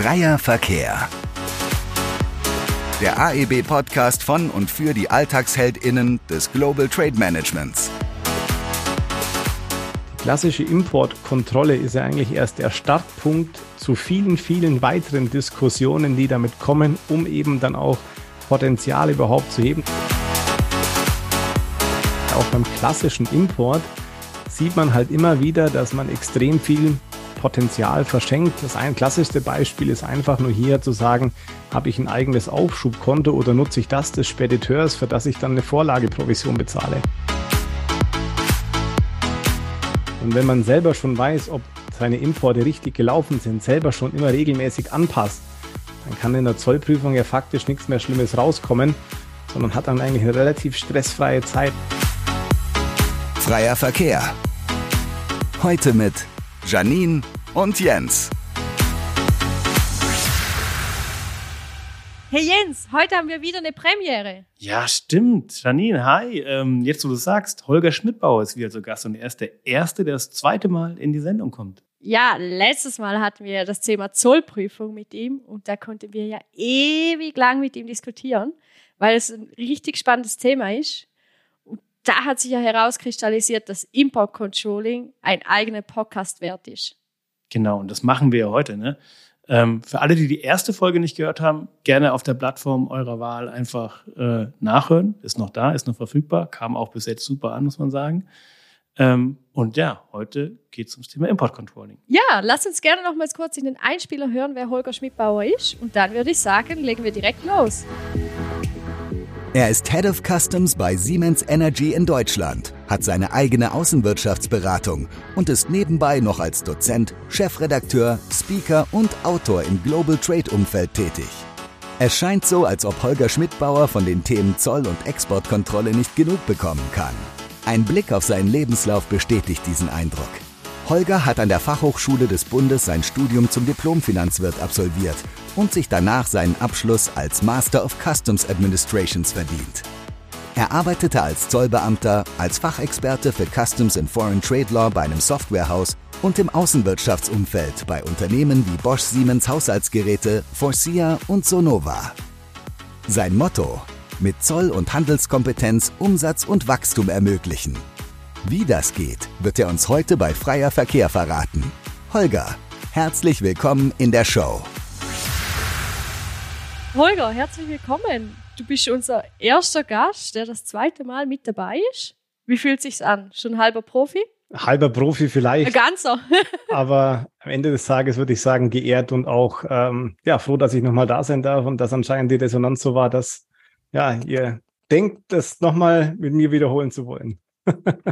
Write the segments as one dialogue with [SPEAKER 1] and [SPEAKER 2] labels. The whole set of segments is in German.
[SPEAKER 1] Freier Verkehr. Der AEB-Podcast von und für die AlltagsheldInnen des Global Trade Managements.
[SPEAKER 2] Die klassische Importkontrolle ist ja eigentlich erst der Startpunkt zu vielen, vielen weiteren Diskussionen, die damit kommen, um eben dann auch Potenzial überhaupt zu heben. Auch beim klassischen Import sieht man halt immer wieder, dass man extrem viel Potenzial verschenkt. Das ein klassischste Beispiel ist einfach nur hier zu sagen, habe ich ein eigenes Aufschubkonto oder nutze ich das des Spediteurs, für das ich dann eine Vorlageprovision bezahle. Und wenn man selber schon weiß, ob seine Importe richtig gelaufen sind, selber schon immer regelmäßig anpasst, dann kann in der Zollprüfung ja faktisch nichts mehr Schlimmes rauskommen, sondern hat dann eigentlich eine relativ stressfreie Zeit.
[SPEAKER 1] Freier Verkehr. Heute mit Janine und Jens.
[SPEAKER 3] Hey Jens, heute haben wir wieder eine Premiere.
[SPEAKER 4] Ja, stimmt. Janine, hi. Ähm, jetzt, wo du sagst, Holger Schmidbauer ist wieder zu Gast und er ist der Erste, der das zweite Mal in die Sendung kommt.
[SPEAKER 3] Ja, letztes Mal hatten wir das Thema Zollprüfung mit ihm und da konnten wir ja ewig lang mit ihm diskutieren, weil es ein richtig spannendes Thema ist da hat sich ja herauskristallisiert, dass Import Controlling ein eigener Podcast wert ist.
[SPEAKER 4] Genau, und das machen wir ja heute. Ne? Ähm, für alle, die die erste Folge nicht gehört haben, gerne auf der Plattform eurer Wahl einfach äh, nachhören. Ist noch da, ist noch verfügbar, kam auch bis jetzt super an, muss man sagen. Ähm, und ja, heute geht es ums Thema Import Controlling.
[SPEAKER 3] Ja, lass uns gerne noch mal kurz in den Einspieler hören, wer Holger Schmidbauer ist. Und dann würde ich sagen, legen wir direkt los.
[SPEAKER 1] Er ist Head of Customs bei Siemens Energy in Deutschland, hat seine eigene Außenwirtschaftsberatung und ist nebenbei noch als Dozent, Chefredakteur, Speaker und Autor im Global Trade Umfeld tätig. Es scheint so, als ob Holger Schmidbauer von den Themen Zoll- und Exportkontrolle nicht genug bekommen kann. Ein Blick auf seinen Lebenslauf bestätigt diesen Eindruck. Holger hat an der Fachhochschule des Bundes sein Studium zum Diplomfinanzwirt absolviert und sich danach seinen Abschluss als Master of Customs Administrations verdient. Er arbeitete als Zollbeamter, als Fachexperte für Customs and Foreign Trade Law bei einem Softwarehaus und im Außenwirtschaftsumfeld bei Unternehmen wie Bosch Siemens Haushaltsgeräte, Forcia und Sonova. Sein Motto: mit Zoll- und Handelskompetenz Umsatz und Wachstum ermöglichen. Wie das geht, wird er uns heute bei Freier Verkehr verraten. Holger, herzlich willkommen in der Show.
[SPEAKER 3] Holger, herzlich willkommen. Du bist unser erster Gast, der das zweite Mal mit dabei ist. Wie fühlt sich's an? Schon halber Profi?
[SPEAKER 2] Halber Profi vielleicht.
[SPEAKER 3] Ein ganzer.
[SPEAKER 2] aber am Ende des Tages würde ich sagen, geehrt und auch ähm, ja, froh, dass ich nochmal da sein darf und dass anscheinend die Resonanz so war, dass ja, ihr denkt, das nochmal mit mir wiederholen zu wollen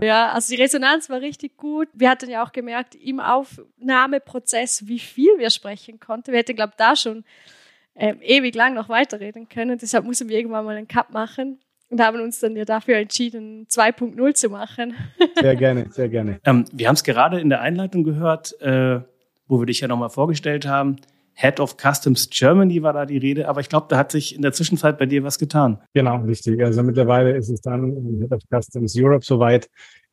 [SPEAKER 3] ja, also die Resonanz war richtig gut. Wir hatten ja auch gemerkt im Aufnahmeprozess, wie viel wir sprechen konnten. Wir hätten, glaube ich, da schon ähm, ewig lang noch weiterreden können. Deshalb mussten wir irgendwann mal einen Cut machen und haben uns dann ja dafür entschieden, 2.0 zu machen.
[SPEAKER 2] sehr gerne, sehr gerne.
[SPEAKER 4] Ähm, wir haben es gerade in der Einleitung gehört, äh, wo wir dich ja nochmal vorgestellt haben. Head of Customs Germany war da die Rede, aber ich glaube, da hat sich in der Zwischenzeit bei dir was getan.
[SPEAKER 2] Genau, richtig. Also mittlerweile ist es dann Head of Customs Europe soweit.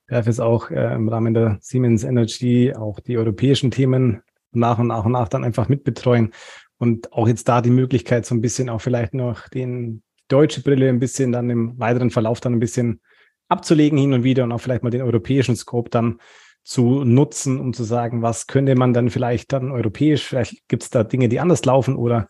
[SPEAKER 2] Darf es auch äh, im Rahmen der Siemens Energy auch die europäischen Themen nach und nach und nach dann einfach mitbetreuen und auch jetzt da die Möglichkeit, so ein bisschen auch vielleicht noch den deutsche Brille ein bisschen dann im weiteren Verlauf dann ein bisschen abzulegen hin und wieder und auch vielleicht mal den europäischen Scope dann zu nutzen, um zu sagen, was könnte man dann vielleicht dann europäisch, vielleicht gibt es da Dinge, die anders laufen oder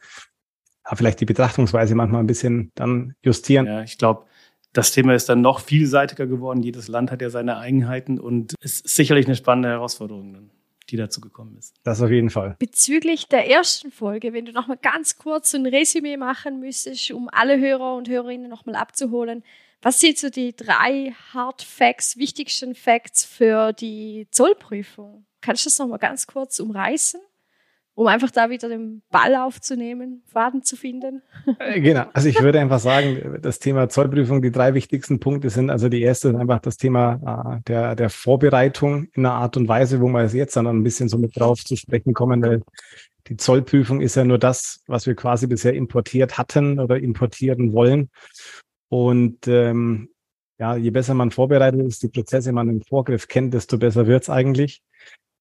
[SPEAKER 2] vielleicht die Betrachtungsweise manchmal ein bisschen dann justieren.
[SPEAKER 4] Ja, ich glaube, das Thema ist dann noch vielseitiger geworden. Jedes Land hat ja seine Eigenheiten und es ist sicherlich eine spannende Herausforderung, die dazu gekommen ist.
[SPEAKER 2] Das auf jeden Fall.
[SPEAKER 3] Bezüglich der ersten Folge, wenn du noch mal ganz kurz ein Resümee machen müsstest, um alle Hörer und Hörerinnen noch mal abzuholen, was sind so die drei Hard Facts, wichtigsten Facts für die Zollprüfung? Kannst du das nochmal ganz kurz umreißen? um einfach da wieder den Ball aufzunehmen, Faden zu finden?
[SPEAKER 2] Äh, genau. Also ich würde einfach sagen, das Thema Zollprüfung, die drei wichtigsten Punkte sind, also die erste ist einfach das Thema äh, der, der Vorbereitung in einer Art und Weise, wo wir jetzt dann ein bisschen so mit drauf zu sprechen kommen, weil die Zollprüfung ist ja nur das, was wir quasi bisher importiert hatten oder importieren wollen. Und ähm, ja, je besser man vorbereitet ist, die Prozesse man im Vorgriff kennt, desto besser wird's eigentlich.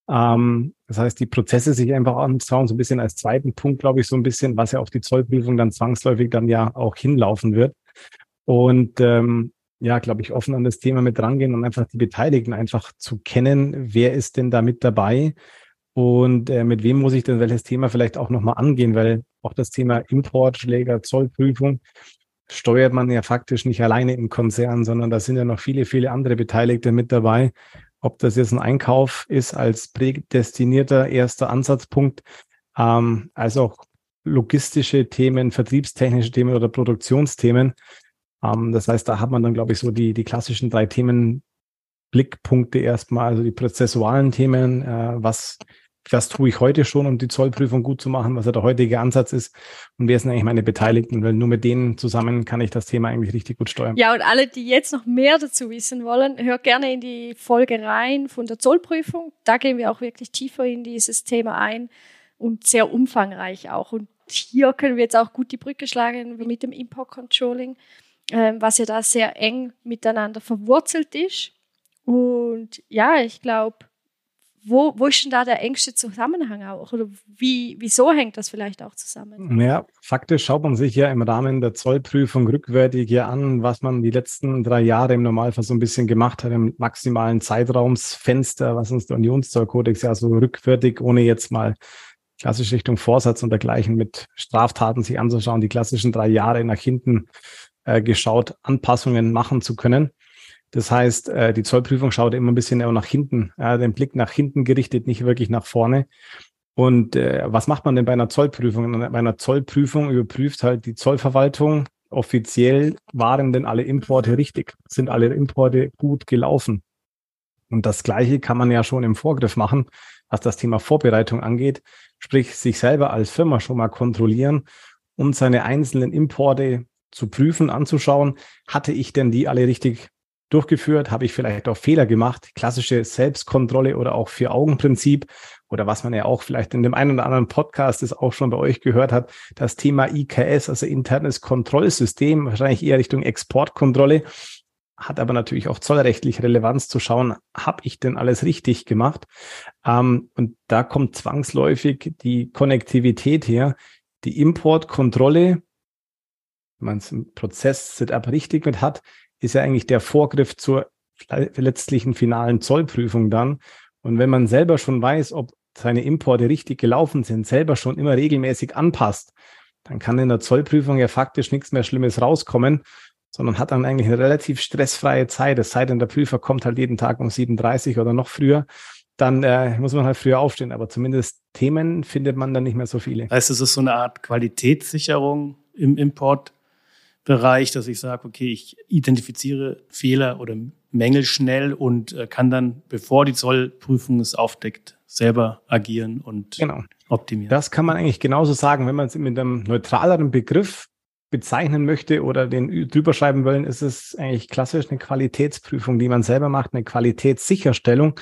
[SPEAKER 2] Ähm, das heißt, die Prozesse sich einfach anschauen, so ein bisschen als zweiten Punkt, glaube ich, so ein bisschen, was ja auf die Zollprüfung dann zwangsläufig dann ja auch hinlaufen wird. Und ähm, ja, glaube ich, offen an das Thema mit rangehen und einfach die Beteiligten einfach zu kennen, wer ist denn da mit dabei und äh, mit wem muss ich denn welches Thema vielleicht auch nochmal angehen, weil auch das Thema Importschläger, Zollprüfung steuert man ja faktisch nicht alleine im Konzern, sondern da sind ja noch viele, viele andere Beteiligte mit dabei. Ob das jetzt ein Einkauf ist als prädestinierter erster Ansatzpunkt, ähm, als auch logistische Themen, vertriebstechnische Themen oder Produktionsthemen. Ähm, das heißt, da hat man dann, glaube ich, so die, die klassischen drei Themen Blickpunkte erstmal, also die prozessualen Themen, äh, was was tue ich heute schon, um die Zollprüfung gut zu machen, was ja der heutige Ansatz ist und wer sind eigentlich meine Beteiligten, weil nur mit denen zusammen kann ich das Thema eigentlich richtig gut steuern.
[SPEAKER 3] Ja, und alle, die jetzt noch mehr dazu wissen wollen, hört gerne in die Folge rein von der Zollprüfung. Da gehen wir auch wirklich tiefer in dieses Thema ein und sehr umfangreich auch. Und hier können wir jetzt auch gut die Brücke schlagen mit dem Import Controlling, äh, was ja da sehr eng miteinander verwurzelt ist. Und ja, ich glaube, wo, wo ist denn da der engste Zusammenhang auch? Oder wie, wieso hängt das vielleicht auch zusammen?
[SPEAKER 2] Ja, faktisch schaut man sich ja im Rahmen der Zollprüfung rückwärtig ja an, was man die letzten drei Jahre im Normalfall so ein bisschen gemacht hat, im maximalen Zeitraumsfenster, was uns der Unionszollkodex ja so rückwärtig, ohne jetzt mal klassisch Richtung Vorsatz und dergleichen mit Straftaten sich anzuschauen, die klassischen drei Jahre nach hinten äh, geschaut, Anpassungen machen zu können. Das heißt, äh, die Zollprüfung schaut immer ein bisschen nach hinten, äh, den Blick nach hinten gerichtet, nicht wirklich nach vorne. Und äh, was macht man denn bei einer Zollprüfung? Bei einer Zollprüfung überprüft halt die Zollverwaltung offiziell, waren denn alle Importe richtig? Sind alle Importe gut gelaufen? Und das Gleiche kann man ja schon im Vorgriff machen, was das Thema Vorbereitung angeht, sprich sich selber als Firma schon mal kontrollieren und seine einzelnen Importe zu prüfen, anzuschauen, hatte ich denn die alle richtig durchgeführt? Habe ich vielleicht auch Fehler gemacht? Klassische Selbstkontrolle oder auch Vier-Augen-Prinzip oder was man ja auch vielleicht in dem einen oder anderen Podcast ist auch schon bei euch gehört hat, das Thema IKS, also internes Kontrollsystem, wahrscheinlich eher Richtung Exportkontrolle, hat aber natürlich auch zollrechtlich Relevanz zu schauen, habe ich denn alles richtig gemacht? Ähm, und da kommt zwangsläufig die Konnektivität her, die Importkontrolle, wenn man es im Prozess-Setup richtig mit hat, ist ja eigentlich der Vorgriff zur letztlichen finalen Zollprüfung dann. Und wenn man selber schon weiß, ob seine Importe richtig gelaufen sind, selber schon immer regelmäßig anpasst, dann kann in der Zollprüfung ja faktisch nichts mehr Schlimmes rauskommen, sondern hat dann eigentlich eine relativ stressfreie Zeit. Es sei denn, der Prüfer kommt halt jeden Tag um 7.30 oder noch früher. Dann äh, muss man halt früher aufstehen. Aber zumindest Themen findet man dann nicht mehr so viele.
[SPEAKER 4] Heißt, es ist so eine Art Qualitätssicherung im Import Bereich, dass ich sage, okay, ich identifiziere Fehler oder Mängel schnell und äh, kann dann, bevor die Zollprüfung es aufdeckt, selber agieren und
[SPEAKER 2] genau.
[SPEAKER 4] optimieren.
[SPEAKER 2] Das kann man eigentlich genauso sagen, wenn man es mit einem neutraleren Begriff bezeichnen möchte oder den drüber schreiben wollen, ist es eigentlich klassisch eine Qualitätsprüfung, die man selber macht, eine Qualitätssicherstellung.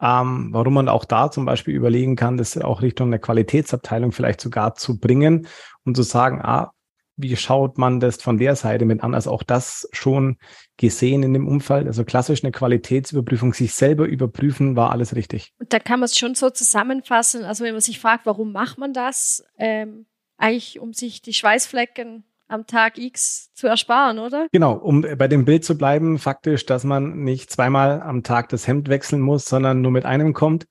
[SPEAKER 2] Ähm, warum man auch da zum Beispiel überlegen kann, das auch Richtung der Qualitätsabteilung vielleicht sogar zu bringen und zu sagen, ah, wie schaut man das von der Seite mit an? Also auch das schon gesehen in dem Umfeld. Also klassisch eine Qualitätsüberprüfung, sich selber überprüfen, war alles richtig.
[SPEAKER 3] Und da kann man es schon so zusammenfassen. Also wenn man sich fragt, warum macht man das? Ähm, eigentlich, um sich die Schweißflecken am Tag X zu ersparen, oder?
[SPEAKER 2] Genau, um bei dem Bild zu bleiben, faktisch, dass man nicht zweimal am Tag das Hemd wechseln muss, sondern nur mit einem kommt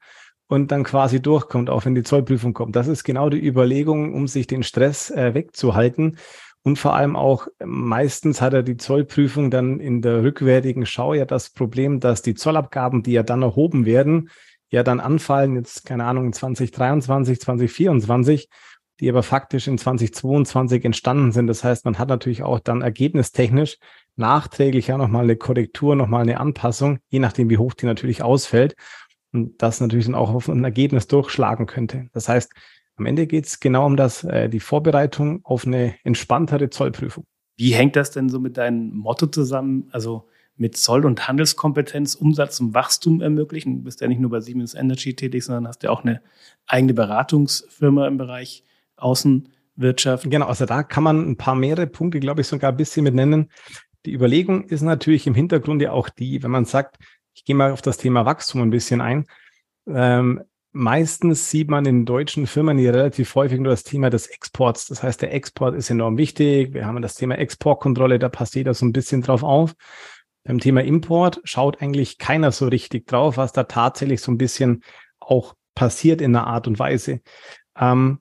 [SPEAKER 2] und dann quasi durchkommt, auch wenn die Zollprüfung kommt. Das ist genau die Überlegung, um sich den Stress äh, wegzuhalten. Und vor allem auch meistens hat er die Zollprüfung dann in der rückwärtigen Schau ja das Problem, dass die Zollabgaben, die ja dann erhoben werden, ja dann anfallen, jetzt keine Ahnung, 2023, 2024, die aber faktisch in 2022 entstanden sind. Das heißt, man hat natürlich auch dann ergebnistechnisch nachträglich ja nochmal eine Korrektur, nochmal eine Anpassung, je nachdem, wie hoch die natürlich ausfällt und das natürlich dann auch auf ein Ergebnis durchschlagen könnte. Das heißt, am Ende geht es genau um das, äh, die Vorbereitung auf eine entspanntere Zollprüfung.
[SPEAKER 4] Wie hängt das denn so mit deinem Motto zusammen? Also mit Zoll- und Handelskompetenz Umsatz und Wachstum ermöglichen. Du bist ja nicht nur bei Siemens Energy tätig, sondern hast ja auch eine eigene Beratungsfirma im Bereich Außenwirtschaft.
[SPEAKER 2] Genau, also da kann man ein paar mehrere Punkte, glaube ich, sogar ein bisschen mit nennen. Die Überlegung ist natürlich im Hintergrund ja auch die, wenn man sagt, gehe mal auf das Thema Wachstum ein bisschen ein. Ähm, meistens sieht man in deutschen Firmen hier relativ häufig nur das Thema des Exports. Das heißt, der Export ist enorm wichtig. Wir haben das Thema Exportkontrolle, da passt jeder so ein bisschen drauf auf. Beim Thema Import schaut eigentlich keiner so richtig drauf, was da tatsächlich so ein bisschen auch passiert in einer Art und Weise. Ähm,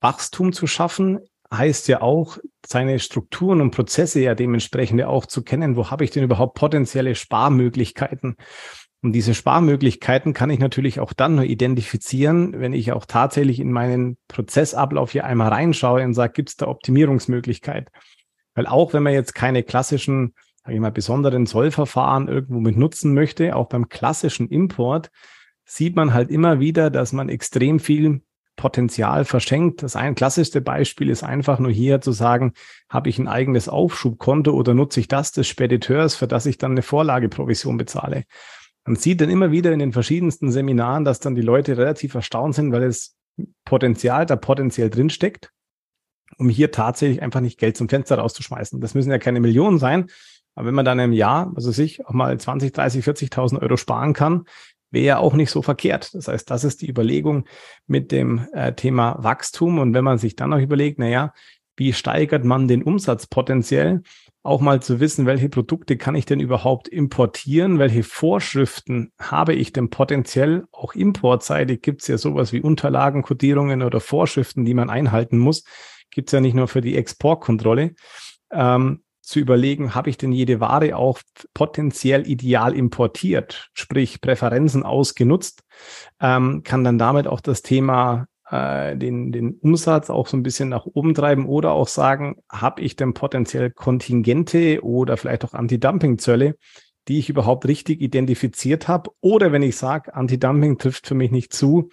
[SPEAKER 2] Wachstum zu schaffen heißt ja auch, seine Strukturen und Prozesse ja dementsprechend auch zu kennen. Wo habe ich denn überhaupt potenzielle Sparmöglichkeiten? Und diese Sparmöglichkeiten kann ich natürlich auch dann nur identifizieren, wenn ich auch tatsächlich in meinen Prozessablauf hier einmal reinschaue und sage, gibt es da Optimierungsmöglichkeit? Weil auch wenn man jetzt keine klassischen, sage ich mal, besonderen Zollverfahren irgendwo mit nutzen möchte, auch beim klassischen Import sieht man halt immer wieder, dass man extrem viel Potenzial verschenkt. Das ein klassischste Beispiel ist einfach nur hier zu sagen, habe ich ein eigenes Aufschubkonto oder nutze ich das des Spediteurs, für das ich dann eine Vorlageprovision bezahle. Man sieht dann immer wieder in den verschiedensten Seminaren, dass dann die Leute relativ erstaunt sind, weil es Potenzial da potenziell drinsteckt, um hier tatsächlich einfach nicht Geld zum Fenster rauszuschmeißen. Das müssen ja keine Millionen sein, aber wenn man dann im Jahr, also sich auch mal 20, 30, 40.000 Euro sparen kann, wäre ja auch nicht so verkehrt. Das heißt, das ist die Überlegung mit dem äh, Thema Wachstum. Und wenn man sich dann noch überlegt, na ja, wie steigert man den Umsatz potenziell? Auch mal zu wissen, welche Produkte kann ich denn überhaupt importieren? Welche Vorschriften habe ich denn potenziell? Auch importseitig gibt es ja sowas wie Unterlagenkodierungen oder Vorschriften, die man einhalten muss. Gibt es ja nicht nur für die Exportkontrolle. Ähm, zu überlegen, habe ich denn jede Ware auch potenziell ideal importiert, sprich Präferenzen ausgenutzt, ähm, kann dann damit auch das Thema äh, den, den Umsatz auch so ein bisschen nach oben treiben oder auch sagen, habe ich denn potenziell Kontingente oder vielleicht auch Anti-Dumping-Zölle, die ich überhaupt richtig identifiziert habe? Oder wenn ich sage, Anti-Dumping trifft für mich nicht zu,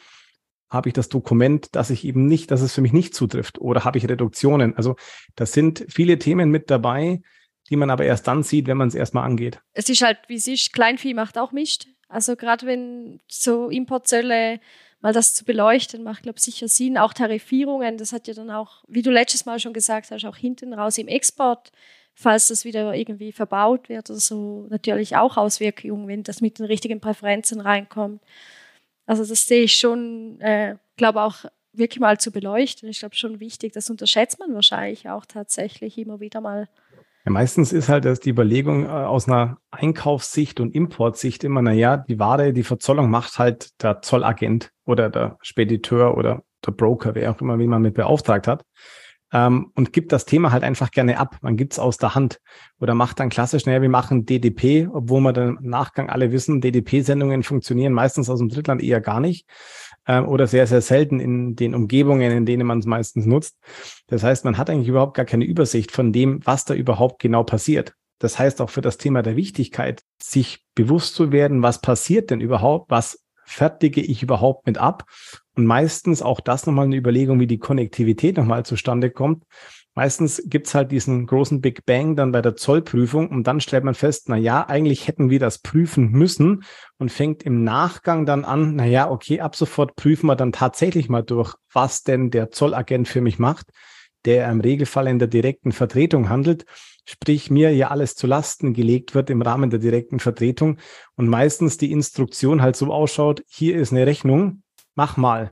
[SPEAKER 2] habe ich das Dokument, dass ich eben nicht, dass es für mich nicht zutrifft oder habe ich Reduktionen? Also das sind viele Themen mit dabei, die man aber erst dann sieht, wenn man es erstmal angeht.
[SPEAKER 3] Es ist halt, wie es ist, Kleinvieh macht auch Mist. Also gerade wenn so Importzölle mal das zu beleuchten, macht, glaube ich, sicher Sinn. Auch Tarifierungen, das hat ja dann auch, wie du letztes Mal schon gesagt hast, auch hinten raus im Export, falls das wieder irgendwie verbaut wird oder so, natürlich auch Auswirkungen, wenn das mit den richtigen Präferenzen reinkommt. Also das sehe ich schon, äh, glaube auch wirklich mal zu beleuchten. Ich glaube schon wichtig, das unterschätzt man wahrscheinlich auch tatsächlich immer wieder mal.
[SPEAKER 2] Ja, meistens ist halt das die Überlegung äh, aus einer Einkaufssicht und Importsicht immer, na ja, die Ware, die Verzollung macht halt der Zollagent oder der Spediteur oder der Broker, wer auch immer, wie man mit beauftragt hat ähm, und gibt das Thema halt einfach gerne ab. Man gibt es aus der Hand oder macht dann klassisch, naja, wir machen DDP, obwohl wir dann im Nachgang alle wissen, DDP-Sendungen funktionieren meistens aus dem Drittland eher gar nicht ähm, oder sehr, sehr selten in den Umgebungen, in denen man es meistens nutzt. Das heißt, man hat eigentlich überhaupt gar keine Übersicht von dem, was da überhaupt genau passiert. Das heißt auch für das Thema der Wichtigkeit, sich bewusst zu werden, was passiert denn überhaupt, was fertige ich überhaupt mit ab? Und meistens auch das nochmal eine Überlegung, wie die Konnektivität nochmal zustande kommt. Meistens gibt's halt diesen großen Big Bang dann bei der Zollprüfung und dann stellt man fest, na ja, eigentlich hätten wir das prüfen müssen und fängt im Nachgang dann an, na ja, okay, ab sofort prüfen wir dann tatsächlich mal durch, was denn der Zollagent für mich macht, der im Regelfall in der direkten Vertretung handelt sprich mir ja alles zu Lasten gelegt wird im Rahmen der direkten Vertretung und meistens die Instruktion halt so ausschaut, hier ist eine Rechnung, mach mal.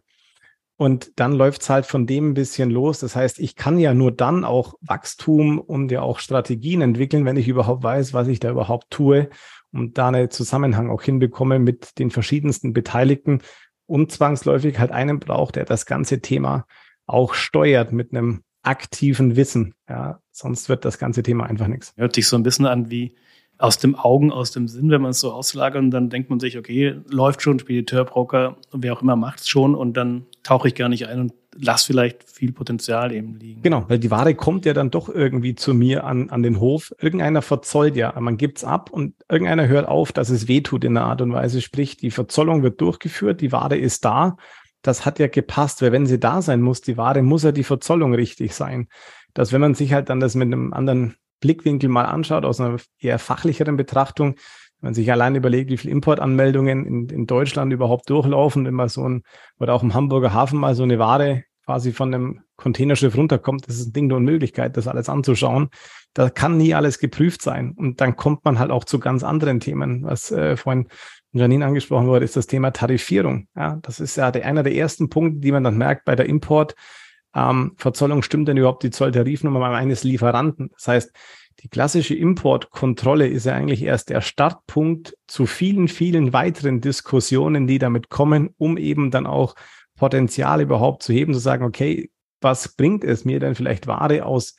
[SPEAKER 2] Und dann läuft's halt von dem ein bisschen los. Das heißt, ich kann ja nur dann auch Wachstum und ja auch Strategien entwickeln, wenn ich überhaupt weiß, was ich da überhaupt tue und da einen Zusammenhang auch hinbekomme mit den verschiedensten Beteiligten und zwangsläufig halt einen braucht, der das ganze Thema auch steuert mit einem aktiven Wissen. Ja, sonst wird das ganze Thema einfach nichts.
[SPEAKER 4] Hört sich so ein bisschen an wie aus dem Augen, aus dem Sinn, wenn man es so auslagert und dann denkt man sich, okay, läuft schon, Spediteur, Broker, wer auch immer macht es schon und dann tauche ich gar nicht ein und lass vielleicht viel Potenzial eben liegen.
[SPEAKER 2] Genau, weil die Ware kommt ja dann doch irgendwie zu mir an, an den Hof. Irgendeiner verzollt ja, man gibt's ab und irgendeiner hört auf, dass es weh tut in der Art und Weise. Sprich, die Verzollung wird durchgeführt, die Ware ist da das hat ja gepasst, weil wenn sie da sein muss, die Ware, muss ja die Verzollung richtig sein. Dass wenn man sich halt dann das mit einem anderen Blickwinkel mal anschaut, aus einer eher fachlicheren Betrachtung, wenn man sich allein überlegt, wie viele Importanmeldungen in, in Deutschland überhaupt durchlaufen, wenn man so ein, oder auch im Hamburger Hafen mal so eine Ware quasi von einem Containerschiff runterkommt, das ist ein Ding der Unmöglichkeit, das alles anzuschauen. Da kann nie alles geprüft sein. Und dann kommt man halt auch zu ganz anderen Themen, was äh, vorhin Janine angesprochen wurde, ist das Thema Tarifierung. Ja, das ist ja der, einer der ersten Punkte, die man dann merkt bei der Import. Ähm, stimmt denn überhaupt die Zolltarifnummer eines Lieferanten? Das heißt, die klassische Importkontrolle ist ja eigentlich erst der Startpunkt zu vielen, vielen weiteren Diskussionen, die damit kommen, um eben dann auch Potenzial überhaupt zu heben, zu sagen, okay, was bringt es mir denn vielleicht Ware aus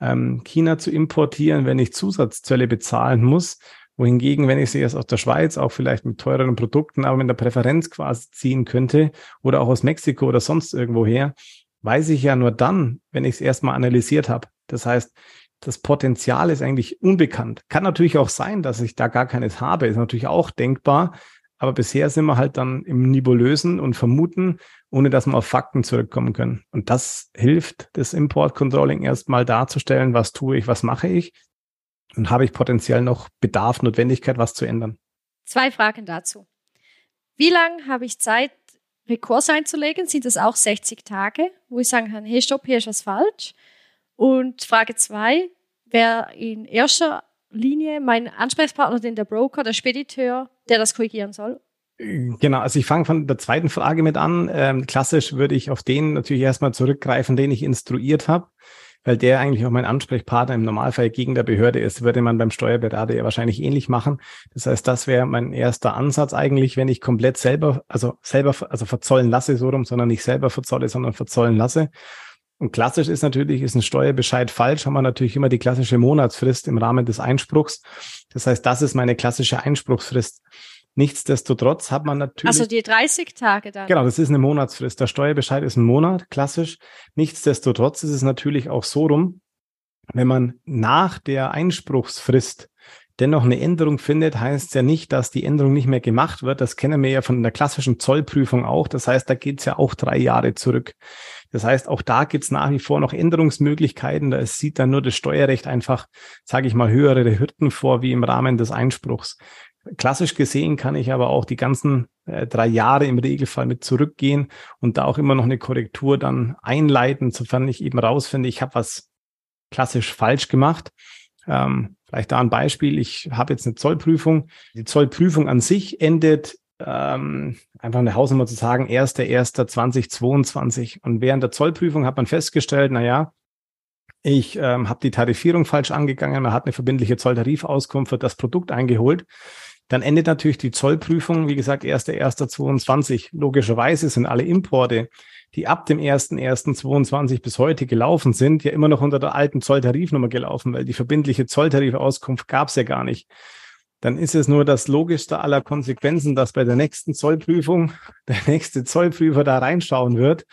[SPEAKER 2] ähm, China zu importieren, wenn ich Zusatzzölle bezahlen muss? Wohingegen, wenn ich sie erst aus der Schweiz, auch vielleicht mit teureren Produkten, aber mit der Präferenz quasi ziehen könnte oder auch aus Mexiko oder sonst irgendwo her, weiß ich ja nur dann, wenn ich es erstmal analysiert habe. Das heißt, das Potenzial ist eigentlich unbekannt. Kann natürlich auch sein, dass ich da gar keines habe, ist natürlich auch denkbar. Aber bisher sind wir halt dann im Nebulösen und Vermuten, ohne dass wir auf Fakten zurückkommen können. Und das hilft, das Import-Controlling erstmal darzustellen, was tue ich, was mache ich und habe ich potenziell noch Bedarf, Notwendigkeit, was zu ändern.
[SPEAKER 3] Zwei Fragen dazu. Wie lange habe ich Zeit, Rekurs einzulegen? Sind das auch 60 Tage, wo ich sagen kann, hey, stopp, hier ist was falsch? Und Frage zwei, wer in erster Linie mein Ansprechpartner, denn der Broker, der Spediteur, der das korrigieren soll?
[SPEAKER 2] Genau, also ich fange von der zweiten Frage mit an. Ähm, klassisch würde ich auf den natürlich erstmal zurückgreifen, den ich instruiert habe, weil der eigentlich auch mein Ansprechpartner im Normalfall gegen der Behörde ist, würde man beim Steuerberater ja wahrscheinlich ähnlich machen. Das heißt, das wäre mein erster Ansatz eigentlich, wenn ich komplett selber, also selber, also verzollen lasse so rum, sondern nicht selber verzolle, sondern verzollen lasse. Und klassisch ist natürlich, ist ein Steuerbescheid falsch, haben wir natürlich immer die klassische Monatsfrist im Rahmen des Einspruchs. Das heißt, das ist meine klassische Einspruchsfrist. Nichtsdestotrotz hat man natürlich.
[SPEAKER 3] Also die 30 Tage dann.
[SPEAKER 2] Genau, das ist eine Monatsfrist. Der Steuerbescheid ist ein Monat, klassisch. Nichtsdestotrotz ist es natürlich auch so rum, wenn man nach der Einspruchsfrist dennoch eine Änderung findet, heißt ja nicht, dass die Änderung nicht mehr gemacht wird. Das kennen wir ja von der klassischen Zollprüfung auch. Das heißt, da geht es ja auch drei Jahre zurück. Das heißt, auch da gibt es nach wie vor noch Änderungsmöglichkeiten. Da sieht dann nur das Steuerrecht einfach, sage ich mal, höhere Hürden vor wie im Rahmen des Einspruchs. Klassisch gesehen kann ich aber auch die ganzen äh, drei Jahre im Regelfall mit zurückgehen und da auch immer noch eine Korrektur dann einleiten, sofern ich eben rausfinde, ich habe was klassisch falsch gemacht. Ähm, vielleicht da ein Beispiel. Ich habe jetzt eine Zollprüfung. Die Zollprüfung an sich endet ähm, einfach eine Hausnummer zu sagen, 1.1.2022. Und während der Zollprüfung hat man festgestellt, na ja, ich ähm, habe die Tarifierung falsch angegangen, man hat eine verbindliche Zolltarifauskunft für das Produkt eingeholt. Dann endet natürlich die Zollprüfung, wie gesagt, 1.1.22. Logischerweise sind alle Importe, die ab dem 1.1.22 bis heute gelaufen sind, ja immer noch unter der alten Zolltarifnummer gelaufen, weil die verbindliche Zolltarifauskunft gab es ja gar nicht dann ist es nur das Logischste aller Konsequenzen, dass bei der nächsten Zollprüfung der nächste Zollprüfer da reinschauen wird,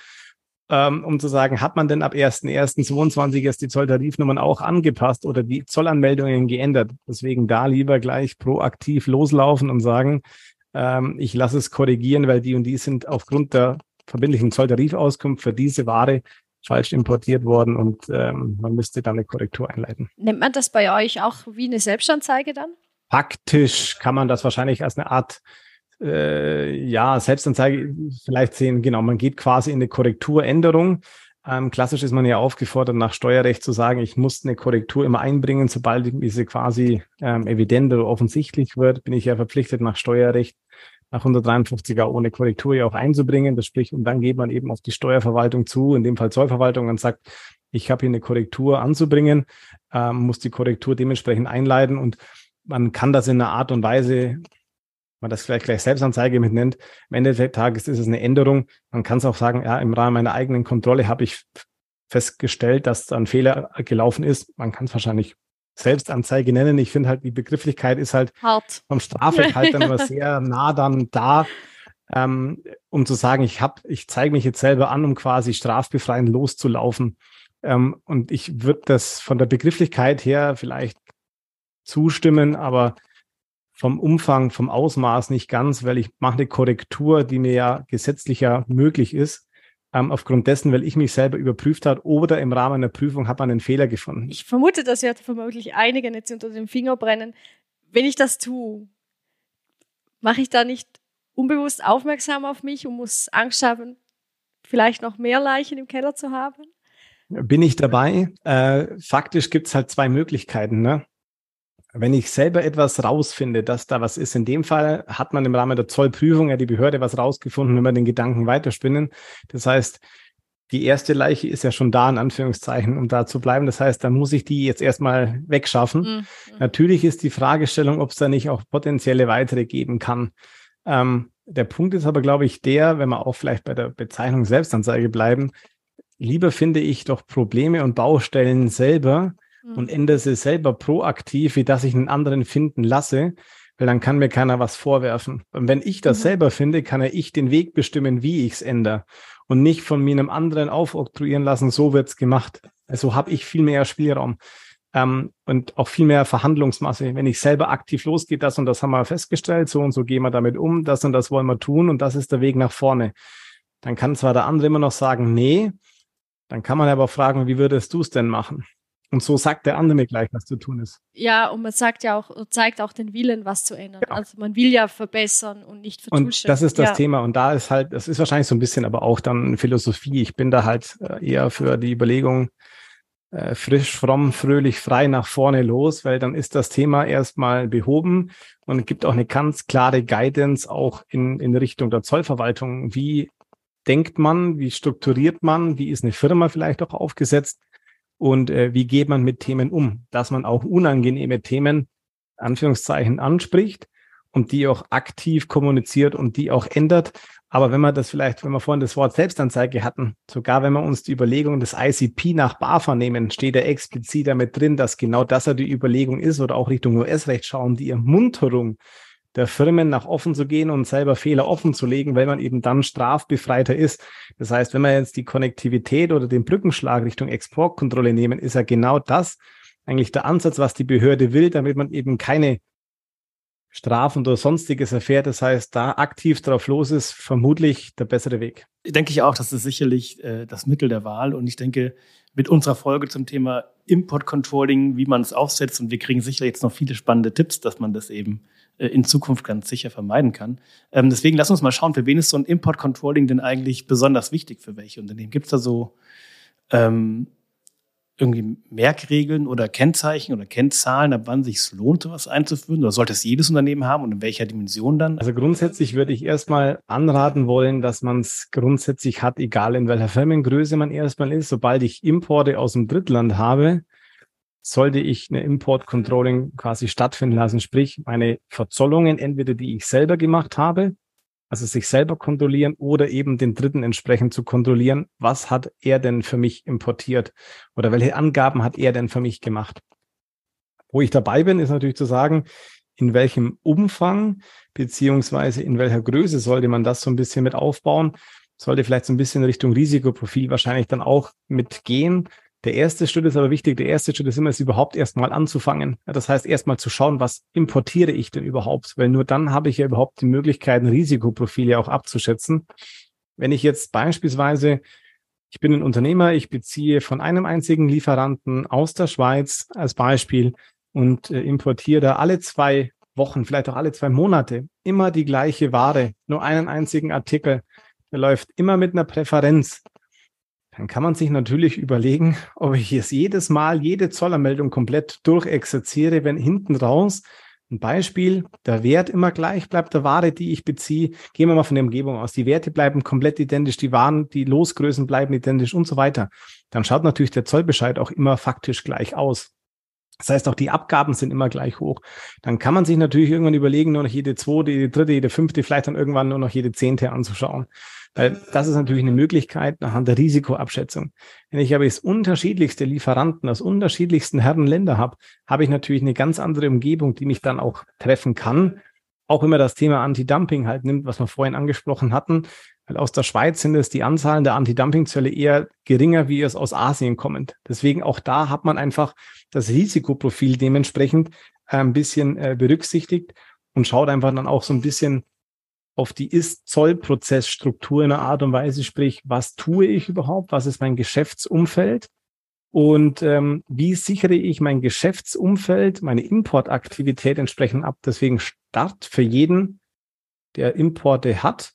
[SPEAKER 2] ähm, um zu sagen, hat man denn ab 1.1.22 erst die Zolltarifnummern auch angepasst oder die Zollanmeldungen geändert? Deswegen da lieber gleich proaktiv loslaufen und sagen, ähm, ich lasse es korrigieren, weil die und die sind aufgrund der verbindlichen Zolltarifauskunft für diese Ware falsch importiert worden und ähm, man müsste dann eine Korrektur einleiten.
[SPEAKER 3] Nennt man das bei euch auch wie eine Selbstanzeige dann?
[SPEAKER 2] Faktisch kann man das wahrscheinlich als eine Art äh, ja, Selbstanzeige vielleicht sehen. Genau, man geht quasi in eine Korrekturänderung. Ähm, klassisch ist man ja aufgefordert, nach Steuerrecht zu sagen, ich muss eine Korrektur immer einbringen, sobald diese quasi ähm, evident oder offensichtlich wird, bin ich ja verpflichtet, nach Steuerrecht nach 153er ohne Korrektur ja auch einzubringen. Das spricht, und dann geht man eben auf die Steuerverwaltung zu, in dem Fall Zollverwaltung, und sagt, ich habe hier eine Korrektur anzubringen, ähm, muss die Korrektur dementsprechend einleiten und man kann das in einer Art und Weise, man das vielleicht gleich Selbstanzeige mit nennt, am Ende des Tages ist es eine Änderung. Man kann es auch sagen, ja, im Rahmen meiner eigenen Kontrolle habe ich festgestellt, dass da ein Fehler gelaufen ist. Man kann es wahrscheinlich Selbstanzeige nennen. Ich finde halt, die Begrifflichkeit ist halt
[SPEAKER 3] Hart.
[SPEAKER 2] vom Strafrecht halt dann immer sehr nah dann da, ähm, um zu sagen, ich habe, ich zeige mich jetzt selber an, um quasi strafbefreiend loszulaufen. Ähm, und ich würde das von der Begrifflichkeit her vielleicht zustimmen, aber vom Umfang, vom Ausmaß nicht ganz, weil ich mache eine Korrektur, die mir ja gesetzlicher möglich ist. Ähm, aufgrund dessen, weil ich mich selber überprüft habe oder im Rahmen der Prüfung hat man einen Fehler gefunden.
[SPEAKER 3] Ich vermute, dass ja vermutlich einige jetzt unter dem Finger brennen. Wenn ich das tue, mache ich da nicht unbewusst aufmerksam auf mich und muss Angst haben, vielleicht noch mehr Leichen im Keller zu haben?
[SPEAKER 2] Bin ich dabei? Äh, faktisch gibt es halt zwei Möglichkeiten. Ne? Wenn ich selber etwas rausfinde, dass da was ist, in dem Fall hat man im Rahmen der Zollprüfung ja die Behörde was rausgefunden, wenn wir den Gedanken weiterspinnen. Das heißt, die erste Leiche ist ja schon da, in Anführungszeichen, um da zu bleiben. Das heißt, da muss ich die jetzt erstmal wegschaffen. Mhm. Natürlich ist die Fragestellung, ob es da nicht auch potenzielle weitere geben kann. Ähm, der Punkt ist aber, glaube ich, der, wenn wir auch vielleicht bei der Bezeichnung Selbstanzeige bleiben, lieber finde ich doch Probleme und Baustellen selber mhm. und ändere sie selber proaktiv, wie dass ich einen anderen finden lasse, weil dann kann mir keiner was vorwerfen. Und wenn ich das mhm. selber finde, kann ja ich den Weg bestimmen, wie ich es ändere und nicht von mir einem anderen aufoktroyieren lassen, so wird's gemacht. Also habe ich viel mehr Spielraum ähm, und auch viel mehr Verhandlungsmasse. Wenn ich selber aktiv losgehe, das und das haben wir festgestellt, so und so gehen wir damit um, das und das wollen wir tun und das ist der Weg nach vorne. Dann kann zwar der andere immer noch sagen, nee, dann kann man aber fragen, wie würdest du es denn machen? Und so sagt der andere mir gleich, was zu tun ist.
[SPEAKER 3] Ja, und man sagt ja auch, zeigt auch den Willen, was zu ändern. Ja. Also man will ja verbessern und nicht vertuschen.
[SPEAKER 2] Und das ist das ja. Thema. Und da ist halt, das ist wahrscheinlich so ein bisschen aber auch dann Philosophie. Ich bin da halt äh, eher für die Überlegung, äh, frisch, fromm, fröhlich, frei nach vorne los, weil dann ist das Thema erstmal behoben und gibt auch eine ganz klare Guidance auch in, in Richtung der Zollverwaltung. Wie denkt man, wie strukturiert man, wie ist eine Firma vielleicht auch aufgesetzt? Und äh, wie geht man mit Themen um, dass man auch unangenehme Themen, Anführungszeichen, anspricht und die auch aktiv kommuniziert und die auch ändert. Aber wenn man das vielleicht, wenn wir vorhin das Wort Selbstanzeige hatten, sogar wenn wir uns die Überlegung des ICP nach BAFA nehmen, steht er explizit damit drin, dass genau das ja die Überlegung ist oder auch Richtung US-Recht schauen, die Ermunterung der Firmen nach offen zu gehen und selber Fehler offen zu legen, weil man eben dann strafbefreiter ist. Das heißt, wenn wir jetzt die Konnektivität oder den Brückenschlag Richtung Exportkontrolle nehmen, ist ja genau das eigentlich der Ansatz, was die Behörde will, damit man eben keine Strafen oder sonstiges erfährt. Das heißt, da aktiv drauf los ist, vermutlich der bessere Weg.
[SPEAKER 4] Denke ich auch, das ist sicherlich äh, das Mittel der Wahl. Und ich denke, mit unserer Folge zum Thema Import Controlling, wie man es aufsetzt, und wir kriegen sicher jetzt noch viele spannende Tipps, dass man das eben in Zukunft ganz sicher vermeiden kann. Ähm, deswegen lass uns mal schauen, für wen ist so ein Import Controlling denn eigentlich besonders wichtig für welche Unternehmen? Gibt es da so ähm, irgendwie Merkregeln oder Kennzeichen oder Kennzahlen, ab wann sich lohnt, sowas einzuführen? Oder sollte es jedes Unternehmen haben und in welcher Dimension dann?
[SPEAKER 2] Also grundsätzlich würde ich erstmal anraten wollen, dass man es grundsätzlich hat, egal in welcher Firmengröße man erstmal ist. Sobald ich Importe aus dem Drittland habe, sollte ich eine Import Controlling quasi stattfinden lassen, sprich meine Verzollungen, entweder die ich selber gemacht habe, also sich selber kontrollieren oder eben den Dritten entsprechend zu kontrollieren, was hat er denn für mich importiert oder welche Angaben hat er denn für mich gemacht. Wo ich dabei bin, ist natürlich zu sagen, in welchem Umfang beziehungsweise in welcher Größe sollte man das so ein bisschen mit aufbauen, sollte vielleicht so ein bisschen Richtung Risikoprofil wahrscheinlich dann auch mitgehen, der erste Schritt ist aber wichtig. Der erste Schritt ist immer, es überhaupt erstmal anzufangen. Das heißt, erstmal zu schauen, was importiere ich denn überhaupt? Weil nur dann habe ich ja überhaupt die Möglichkeit, ein Risikoprofil ja auch abzuschätzen. Wenn ich jetzt beispielsweise, ich bin ein Unternehmer, ich beziehe von einem einzigen Lieferanten aus der Schweiz als Beispiel und äh, importiere da alle zwei Wochen, vielleicht auch alle zwei Monate immer die gleiche Ware, nur einen einzigen Artikel. Der läuft immer mit einer Präferenz dann kann man sich natürlich überlegen, ob ich jetzt jedes Mal jede Zollermeldung komplett durchexerziere, wenn hinten raus ein Beispiel, der Wert immer gleich bleibt, der Ware, die ich beziehe. Gehen wir mal von der Umgebung aus. Die Werte bleiben komplett identisch, die Waren, die Losgrößen bleiben identisch und so weiter. Dann schaut natürlich der Zollbescheid auch immer faktisch gleich aus. Das heißt, auch die Abgaben sind immer gleich hoch. Dann kann man sich natürlich irgendwann überlegen, nur noch jede zweite, jede dritte, jede fünfte, vielleicht dann irgendwann nur noch jede zehnte anzuschauen. Weil das ist natürlich eine Möglichkeit anhand der Risikoabschätzung. Wenn ich aber jetzt unterschiedlichste Lieferanten aus unterschiedlichsten Herrenländer habe, habe ich natürlich eine ganz andere Umgebung, die mich dann auch treffen kann. Auch immer das Thema Anti-Dumping halt nimmt, was wir vorhin angesprochen hatten. Weil aus der Schweiz sind es die Anzahlen der Anti-Dumping-Zölle eher geringer, wie es aus Asien kommend. Deswegen auch da hat man einfach das Risikoprofil dementsprechend äh, ein bisschen äh, berücksichtigt und schaut einfach dann auch so ein bisschen, auf die Ist-Zollprozessstruktur in einer Art und Weise, sprich, was tue ich überhaupt, was ist mein Geschäftsumfeld und ähm, wie sichere ich mein Geschäftsumfeld, meine Importaktivität entsprechend ab. Deswegen Start für jeden, der Importe hat.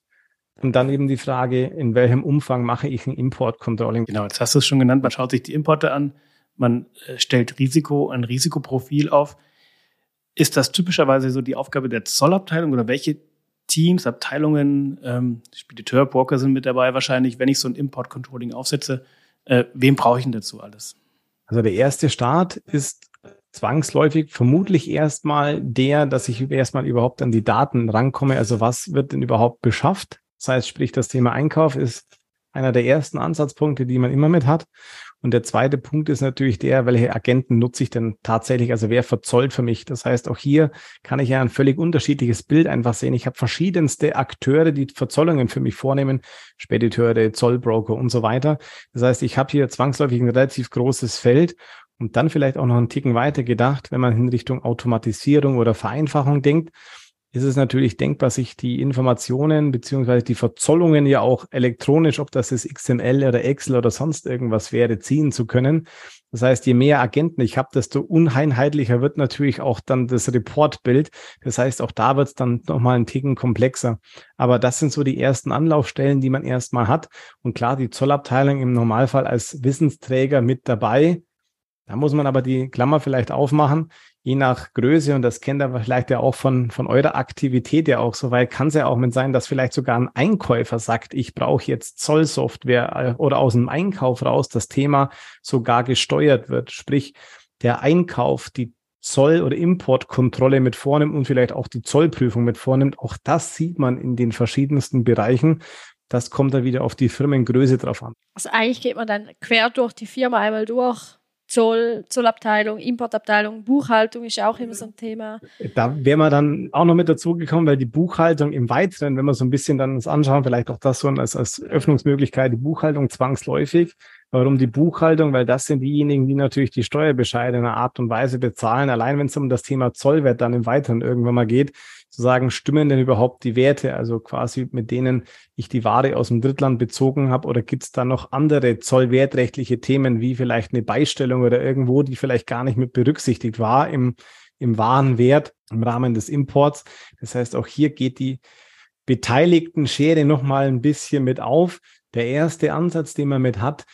[SPEAKER 2] Und dann eben die Frage, in welchem Umfang mache ich ein Import-Controlling?
[SPEAKER 4] Genau, jetzt hast du es schon genannt, man schaut sich die Importe an, man äh, stellt Risiko, ein Risikoprofil auf. ist das typischerweise so die Aufgabe der Zollabteilung oder welche Teams, Abteilungen, ähm, Spediteur, Broker sind mit dabei wahrscheinlich, wenn ich so ein Import-Controlling aufsetze. Äh, wem brauche ich denn dazu alles?
[SPEAKER 2] Also der erste Start ist zwangsläufig vermutlich erstmal der, dass ich erstmal überhaupt an die Daten rankomme. Also was wird denn überhaupt beschafft? Das heißt, sprich, das Thema Einkauf ist einer der ersten Ansatzpunkte, die man immer mit hat. Und der zweite Punkt ist natürlich der, welche Agenten nutze ich denn tatsächlich? Also wer verzollt für mich? Das heißt, auch hier kann ich ja ein völlig unterschiedliches Bild einfach sehen. Ich habe verschiedenste Akteure, die Verzollungen für mich vornehmen, Spediteure, Zollbroker und so weiter. Das heißt, ich habe hier zwangsläufig ein relativ großes Feld und dann vielleicht auch noch einen Ticken weiter gedacht, wenn man in Richtung Automatisierung oder Vereinfachung denkt ist es natürlich denkbar, sich die Informationen beziehungsweise die Verzollungen ja auch elektronisch, ob das ist XML oder Excel oder sonst irgendwas wäre, ziehen zu können. Das heißt, je mehr Agenten ich habe, desto uneinheitlicher wird natürlich auch dann das Reportbild. Das heißt, auch da wird es dann nochmal ein Ticken komplexer. Aber das sind so die ersten Anlaufstellen, die man erstmal hat. Und klar, die Zollabteilung im Normalfall als Wissensträger mit dabei. Da muss man aber die Klammer vielleicht aufmachen je nach Größe, und das kennt ihr vielleicht ja auch von, von eurer Aktivität ja auch so weit, kann es ja auch mit sein, dass vielleicht sogar ein Einkäufer sagt, ich brauche jetzt Zollsoftware äh, oder aus dem Einkauf raus das Thema sogar gesteuert wird. Sprich, der Einkauf, die Zoll- oder Importkontrolle mit vornimmt und vielleicht auch die Zollprüfung mit vornimmt. Auch das sieht man in den verschiedensten Bereichen. Das kommt dann wieder auf die Firmengröße drauf an.
[SPEAKER 3] Also eigentlich geht man dann quer durch die Firma einmal durch Zoll, Zollabteilung, Importabteilung, Buchhaltung ist auch immer so ein Thema.
[SPEAKER 2] Da wären wir dann auch noch mit dazugekommen, weil die Buchhaltung im Weiteren, wenn wir so ein bisschen dann uns anschauen, vielleicht auch das so als, als Öffnungsmöglichkeit, die Buchhaltung zwangsläufig. Warum die Buchhaltung? Weil das sind diejenigen, die natürlich die Steuerbescheide in einer Art und Weise bezahlen. Allein wenn es um das Thema Zollwert dann im Weiteren irgendwann mal geht, zu sagen, stimmen denn überhaupt die Werte, also quasi mit denen ich die Ware aus dem Drittland bezogen habe, oder gibt es da noch andere zollwertrechtliche Themen, wie vielleicht eine Beistellung oder irgendwo, die vielleicht gar nicht mit berücksichtigt war im, im Warenwert im Rahmen des Imports. Das heißt, auch hier geht die beteiligten Schere nochmal ein bisschen mit auf. Der erste Ansatz, den man mit hat,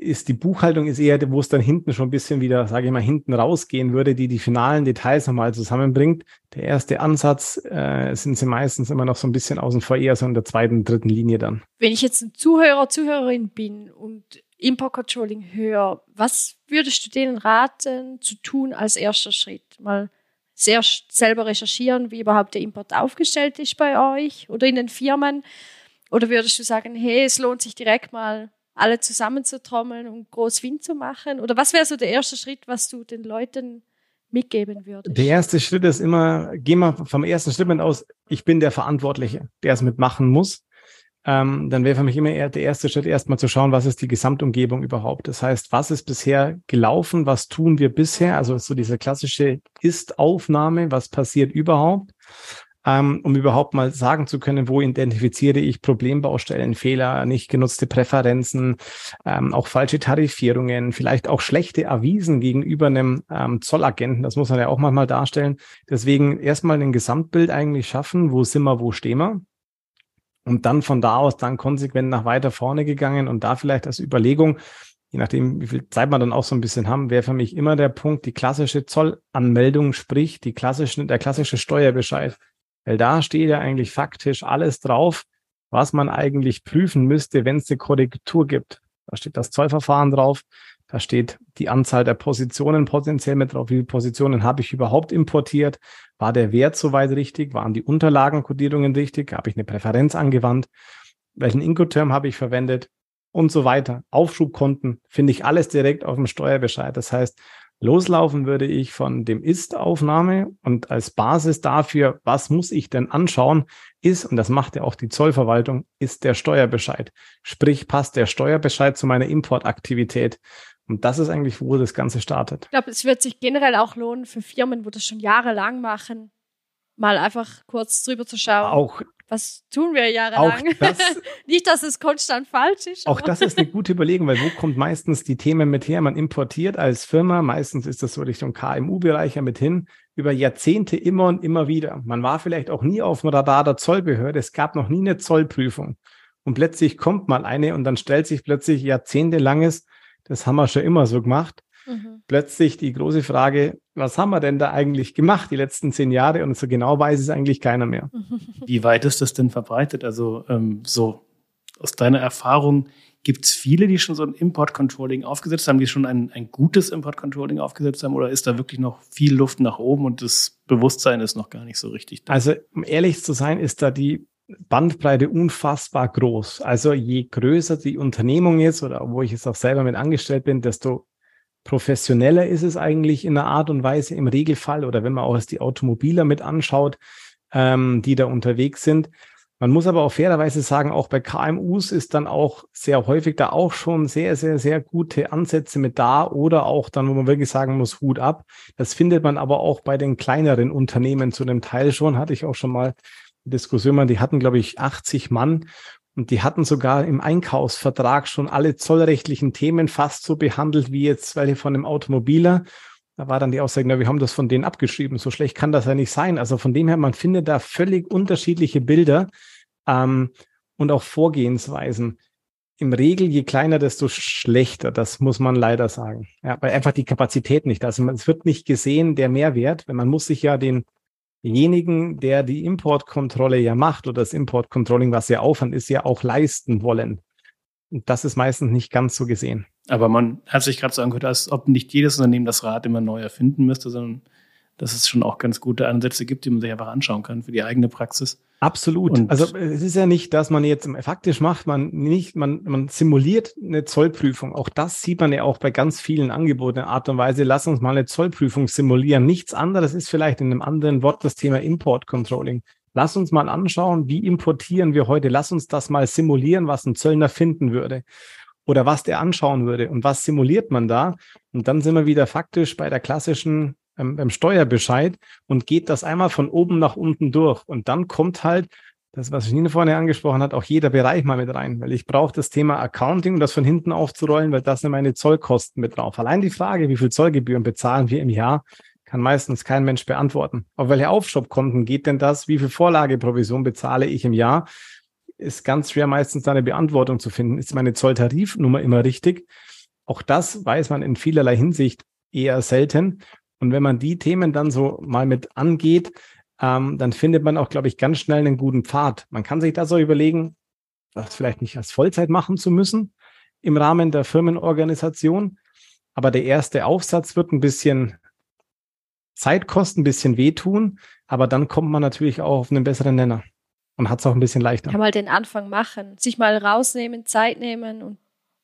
[SPEAKER 2] ist die Buchhaltung ist eher, wo es dann hinten schon ein bisschen wieder, sage ich mal, hinten rausgehen würde, die die finalen Details nochmal zusammenbringt. Der erste Ansatz äh, sind sie meistens immer noch so ein bisschen außen vor, eher so in der zweiten, dritten Linie dann.
[SPEAKER 3] Wenn ich jetzt ein Zuhörer, Zuhörerin bin und Import Controlling höre, was würdest du denen raten zu tun als erster Schritt? Mal sehr selber recherchieren, wie überhaupt der Import aufgestellt ist bei euch oder in den Firmen. Oder würdest du sagen, hey, es lohnt sich direkt mal alle zusammenzutrommeln und groß Wind zu machen? Oder was wäre so der erste Schritt, was du den Leuten mitgeben würdest?
[SPEAKER 2] Der erste Schritt ist immer, geh mal vom ersten Schritt aus, ich bin der Verantwortliche, der es mitmachen muss. Ähm, dann wäre für mich immer eher der erste Schritt, erstmal zu schauen, was ist die Gesamtumgebung überhaupt. Das heißt, was ist bisher gelaufen, was tun wir bisher? Also so diese klassische Ist-Aufnahme, was passiert überhaupt? Ähm, um überhaupt mal sagen zu können, wo identifiziere ich Problembaustellen, Fehler, nicht genutzte Präferenzen, ähm, auch falsche Tarifierungen, vielleicht auch schlechte Avisen gegenüber einem ähm, Zollagenten. Das muss man ja auch manchmal darstellen. Deswegen erstmal ein Gesamtbild eigentlich schaffen, wo sind wir, wo stehen wir. Und dann von da aus dann konsequent nach weiter vorne gegangen und da vielleicht als Überlegung, je nachdem, wie viel Zeit man dann auch so ein bisschen haben, wäre für mich immer der Punkt, die klassische Zollanmeldung, sprich die klassische, der klassische Steuerbescheid. Weil da steht ja eigentlich faktisch alles drauf, was man eigentlich prüfen müsste, wenn es eine Korrektur gibt. Da steht das Zollverfahren drauf, da steht die Anzahl der Positionen potenziell mit drauf. Wie viele Positionen habe ich überhaupt importiert? War der Wert soweit richtig? Waren die Unterlagenkodierungen richtig? Habe ich eine Präferenz angewandt? Welchen Incoterm habe ich verwendet? Und so weiter. Aufschubkonten finde ich alles direkt auf dem Steuerbescheid. Das heißt, Loslaufen würde ich von dem Ist-Aufnahme und als Basis dafür, was muss ich denn anschauen, ist, und das macht ja auch die Zollverwaltung, ist der Steuerbescheid. Sprich, passt der Steuerbescheid zu meiner Importaktivität. Und das ist eigentlich, wo das Ganze startet.
[SPEAKER 3] Ich glaube, es wird sich generell auch lohnen für Firmen, wo das schon jahrelang machen, mal einfach kurz drüber zu schauen.
[SPEAKER 2] Auch
[SPEAKER 3] was tun wir jahrelang? Das, Nicht, dass es konstant falsch ist.
[SPEAKER 2] Auch das ist eine gute Überlegung, weil wo kommt meistens die Themen mit her? Man importiert als Firma, meistens ist das so Richtung KMU-Bereich ja mit hin, über Jahrzehnte immer und immer wieder. Man war vielleicht auch nie auf dem Radar der Zollbehörde, es gab noch nie eine Zollprüfung. Und plötzlich kommt mal eine und dann stellt sich plötzlich jahrzehntelanges, das haben wir schon immer so gemacht, Mhm. Plötzlich die große Frage, was haben wir denn da eigentlich gemacht die letzten zehn Jahre? Und so genau weiß es eigentlich keiner mehr.
[SPEAKER 4] Wie weit ist das denn verbreitet? Also ähm, so aus deiner Erfahrung, gibt es viele, die schon so ein Import-Controlling aufgesetzt haben, die schon ein, ein gutes Import-Controlling aufgesetzt haben? Oder ist da wirklich noch viel Luft nach oben und das Bewusstsein ist noch gar nicht so richtig
[SPEAKER 2] da? Also, um ehrlich zu sein, ist da die Bandbreite unfassbar groß. Also je größer die Unternehmung ist oder wo ich jetzt auch selber mit angestellt bin, desto professioneller ist es eigentlich in der Art und Weise im Regelfall oder wenn man auch die Automobiler mit anschaut, ähm, die da unterwegs sind. Man muss aber auch fairerweise sagen, auch bei KMUs ist dann auch sehr häufig da auch schon sehr, sehr, sehr gute Ansätze mit da oder auch dann, wo man wirklich sagen muss, Hut ab. Das findet man aber auch bei den kleineren Unternehmen zu einem Teil schon, hatte ich auch schon mal Diskussion, die hatten, glaube ich, 80 Mann und die hatten sogar im Einkaufsvertrag schon alle zollrechtlichen Themen fast so behandelt wie jetzt welche von einem Automobiler. Da war dann die Aussage, na, wir haben das von denen abgeschrieben. So schlecht kann das ja nicht sein. Also von dem her, man findet da völlig unterschiedliche Bilder ähm, und auch Vorgehensweisen. Im Regel, je kleiner, desto schlechter. Das muss man leider sagen. Ja, weil einfach die Kapazität nicht da ist. Also es wird nicht gesehen, der Mehrwert, wenn man muss sich ja den denjenigen, der die Importkontrolle ja macht oder das Importcontrolling, was ja Aufwand ist, ja auch leisten wollen. Und das ist meistens nicht ganz so gesehen.
[SPEAKER 4] Aber man hat sich gerade so angehört, als ob nicht jedes Unternehmen das Rad immer neu erfinden müsste, sondern dass es schon auch ganz gute Ansätze gibt, die man sich einfach anschauen kann für die eigene Praxis.
[SPEAKER 2] Absolut. Und also es ist ja nicht, dass man jetzt faktisch macht, man nicht, man, man simuliert eine Zollprüfung. Auch das sieht man ja auch bei ganz vielen Angeboten in Art und Weise. Lass uns mal eine Zollprüfung simulieren. Nichts anderes ist vielleicht in einem anderen Wort das Thema Import Controlling. Lass uns mal anschauen, wie importieren wir heute. Lass uns das mal simulieren, was ein Zöllner finden würde oder was der anschauen würde und was simuliert man da. Und dann sind wir wieder faktisch bei der klassischen ähm, beim Steuerbescheid und geht das einmal von oben nach unten durch. Und dann kommt halt das, was Nina vorne angesprochen hat, auch jeder Bereich mal mit rein, weil ich brauche das Thema Accounting, um das von hinten aufzurollen, weil das sind meine Zollkosten mit drauf. Allein die Frage, wie viel Zollgebühren bezahlen wir im Jahr, kann meistens kein Mensch beantworten. Auf welche Aufschubkonten geht denn das? Wie viel Vorlageprovision bezahle ich im Jahr? Ist ganz schwer meistens eine Beantwortung zu finden. Ist meine Zolltarifnummer immer richtig? Auch das weiß man in vielerlei Hinsicht eher selten. Und wenn man die Themen dann so mal mit angeht, ähm, dann findet man auch, glaube ich, ganz schnell einen guten Pfad. Man kann sich da so überlegen, das vielleicht nicht als Vollzeit machen zu müssen im Rahmen der Firmenorganisation. Aber der erste Aufsatz wird ein bisschen Zeit kosten, ein bisschen wehtun. Aber dann kommt man natürlich auch auf einen besseren Nenner und hat es auch ein bisschen leichter.
[SPEAKER 3] Ja, mal den Anfang machen, sich mal rausnehmen, Zeit nehmen und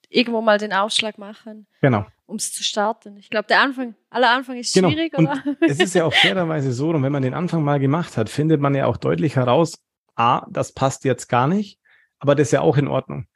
[SPEAKER 3] irgendwo mal den Ausschlag machen.
[SPEAKER 2] Genau
[SPEAKER 3] um es zu starten. Ich glaube, der Anfang, aller Anfang ist genau. schwierig,
[SPEAKER 2] genau. oder? es ist ja auch fairerweise so, und wenn man den Anfang mal gemacht hat, findet man ja auch deutlich heraus, A, das passt jetzt gar nicht, aber das ist ja auch in Ordnung.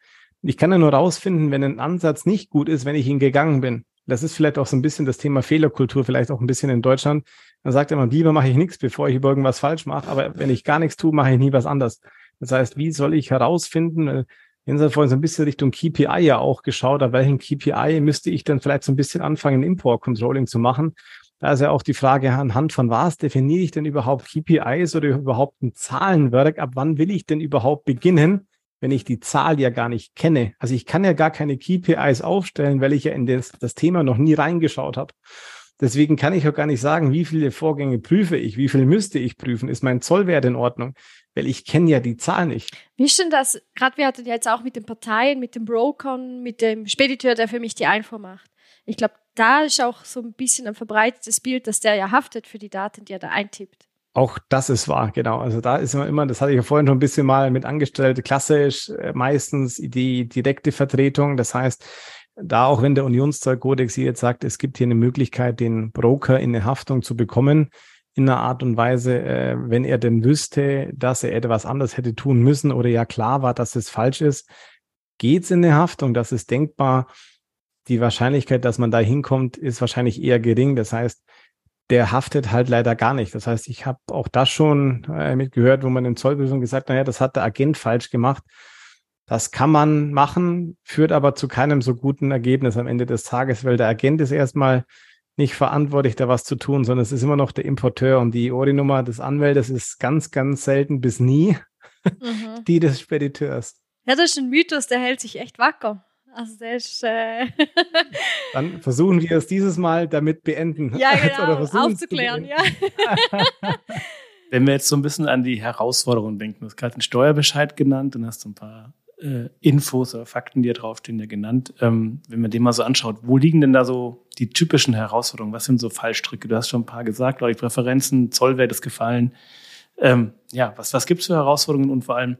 [SPEAKER 2] Ich kann ja nur rausfinden, wenn ein Ansatz nicht gut ist, wenn ich ihn gegangen bin. Das ist vielleicht auch so ein bisschen das Thema Fehlerkultur, vielleicht auch ein bisschen in Deutschland. Man sagt immer, lieber mache ich nichts, bevor ich über irgendwas falsch mache, aber wenn ich gar nichts tue, mache ich nie was anders. Das heißt, wie soll ich herausfinden, Jens hat vorhin so ein bisschen Richtung KPI ja auch geschaut, auf welchen KPI müsste ich denn vielleicht so ein bisschen anfangen, Import-Controlling zu machen. Da ist ja auch die Frage, anhand von was definiere ich denn überhaupt KPIs oder überhaupt ein Zahlenwerk? Ab wann will ich denn überhaupt beginnen, wenn ich die Zahl ja gar nicht kenne? Also ich kann ja gar keine KPIs aufstellen, weil ich ja in das, das Thema noch nie reingeschaut habe. Deswegen kann ich auch gar nicht sagen, wie viele Vorgänge prüfe ich, wie viel müsste ich prüfen, ist mein Zollwert in Ordnung, weil ich kenne ja die Zahl nicht.
[SPEAKER 3] Wie ist denn das, gerade wir hatten ja jetzt auch mit den Parteien, mit dem Brokern, mit dem Spediteur, der für mich die Einfuhr macht. Ich glaube, da ist auch so ein bisschen ein verbreitetes Bild, dass der ja haftet für die Daten, die er da eintippt.
[SPEAKER 2] Auch das ist wahr, genau. Also da ist immer, das hatte ich ja vorhin schon ein bisschen mal mit angestellt, klassisch äh, meistens die direkte Vertretung. Das heißt, da auch wenn der Unionszollkodex hier jetzt sagt, es gibt hier eine Möglichkeit, den Broker in eine Haftung zu bekommen, in einer Art und Weise, äh, wenn er denn wüsste, dass er etwas anderes hätte tun müssen oder ja klar war, dass es falsch ist, geht's in eine Haftung, das ist denkbar. Die Wahrscheinlichkeit, dass man da hinkommt, ist wahrscheinlich eher gering. Das heißt, der haftet halt leider gar nicht. Das heißt, ich habe auch das schon äh, mitgehört, wo man in Zollprüfung gesagt, naja, das hat der Agent falsch gemacht. Das kann man machen, führt aber zu keinem so guten Ergebnis am Ende des Tages, weil der Agent ist erstmal nicht verantwortlich, da was zu tun, sondern es ist immer noch der Importeur und die Ori-Nummer des Anwältes ist ganz, ganz selten bis nie mhm. die des Spediteurs.
[SPEAKER 3] Ja, das ist ein Mythos, der hält sich echt wacker. Also das ist, äh
[SPEAKER 2] Dann versuchen wir es dieses Mal damit beenden.
[SPEAKER 3] Ja, genau, aufzuklären, ja.
[SPEAKER 4] Wenn wir jetzt so ein bisschen an die Herausforderungen denken, du hast gerade den Steuerbescheid genannt und hast ein paar äh, Infos oder Fakten, die da draufstehen, ja genannt. Ähm, wenn man den mal so anschaut, wo liegen denn da so die typischen Herausforderungen? Was sind so Fallstricke? Du hast schon ein paar gesagt, glaube ich, Präferenzen, Zollwert ist gefallen. Ähm, ja, was, was gibt es für Herausforderungen und vor allem,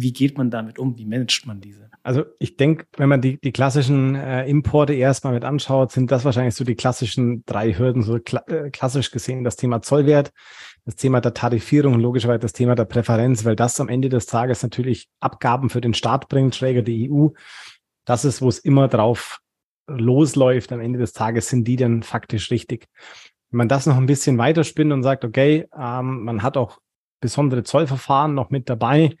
[SPEAKER 4] wie geht man damit um? Wie managt man diese?
[SPEAKER 2] Also ich denke, wenn man die, die klassischen äh, Importe erstmal mit anschaut, sind das wahrscheinlich so die klassischen drei Hürden, so kla äh, klassisch gesehen das Thema Zollwert, das Thema der Tarifierung und logischerweise das Thema der Präferenz, weil das am Ende des Tages natürlich Abgaben für den Staat bringt, Träger der EU. Das ist, wo es immer drauf losläuft. Am Ende des Tages sind die dann faktisch richtig. Wenn man das noch ein bisschen weiterspinnt und sagt, okay, ähm, man hat auch besondere Zollverfahren noch mit dabei,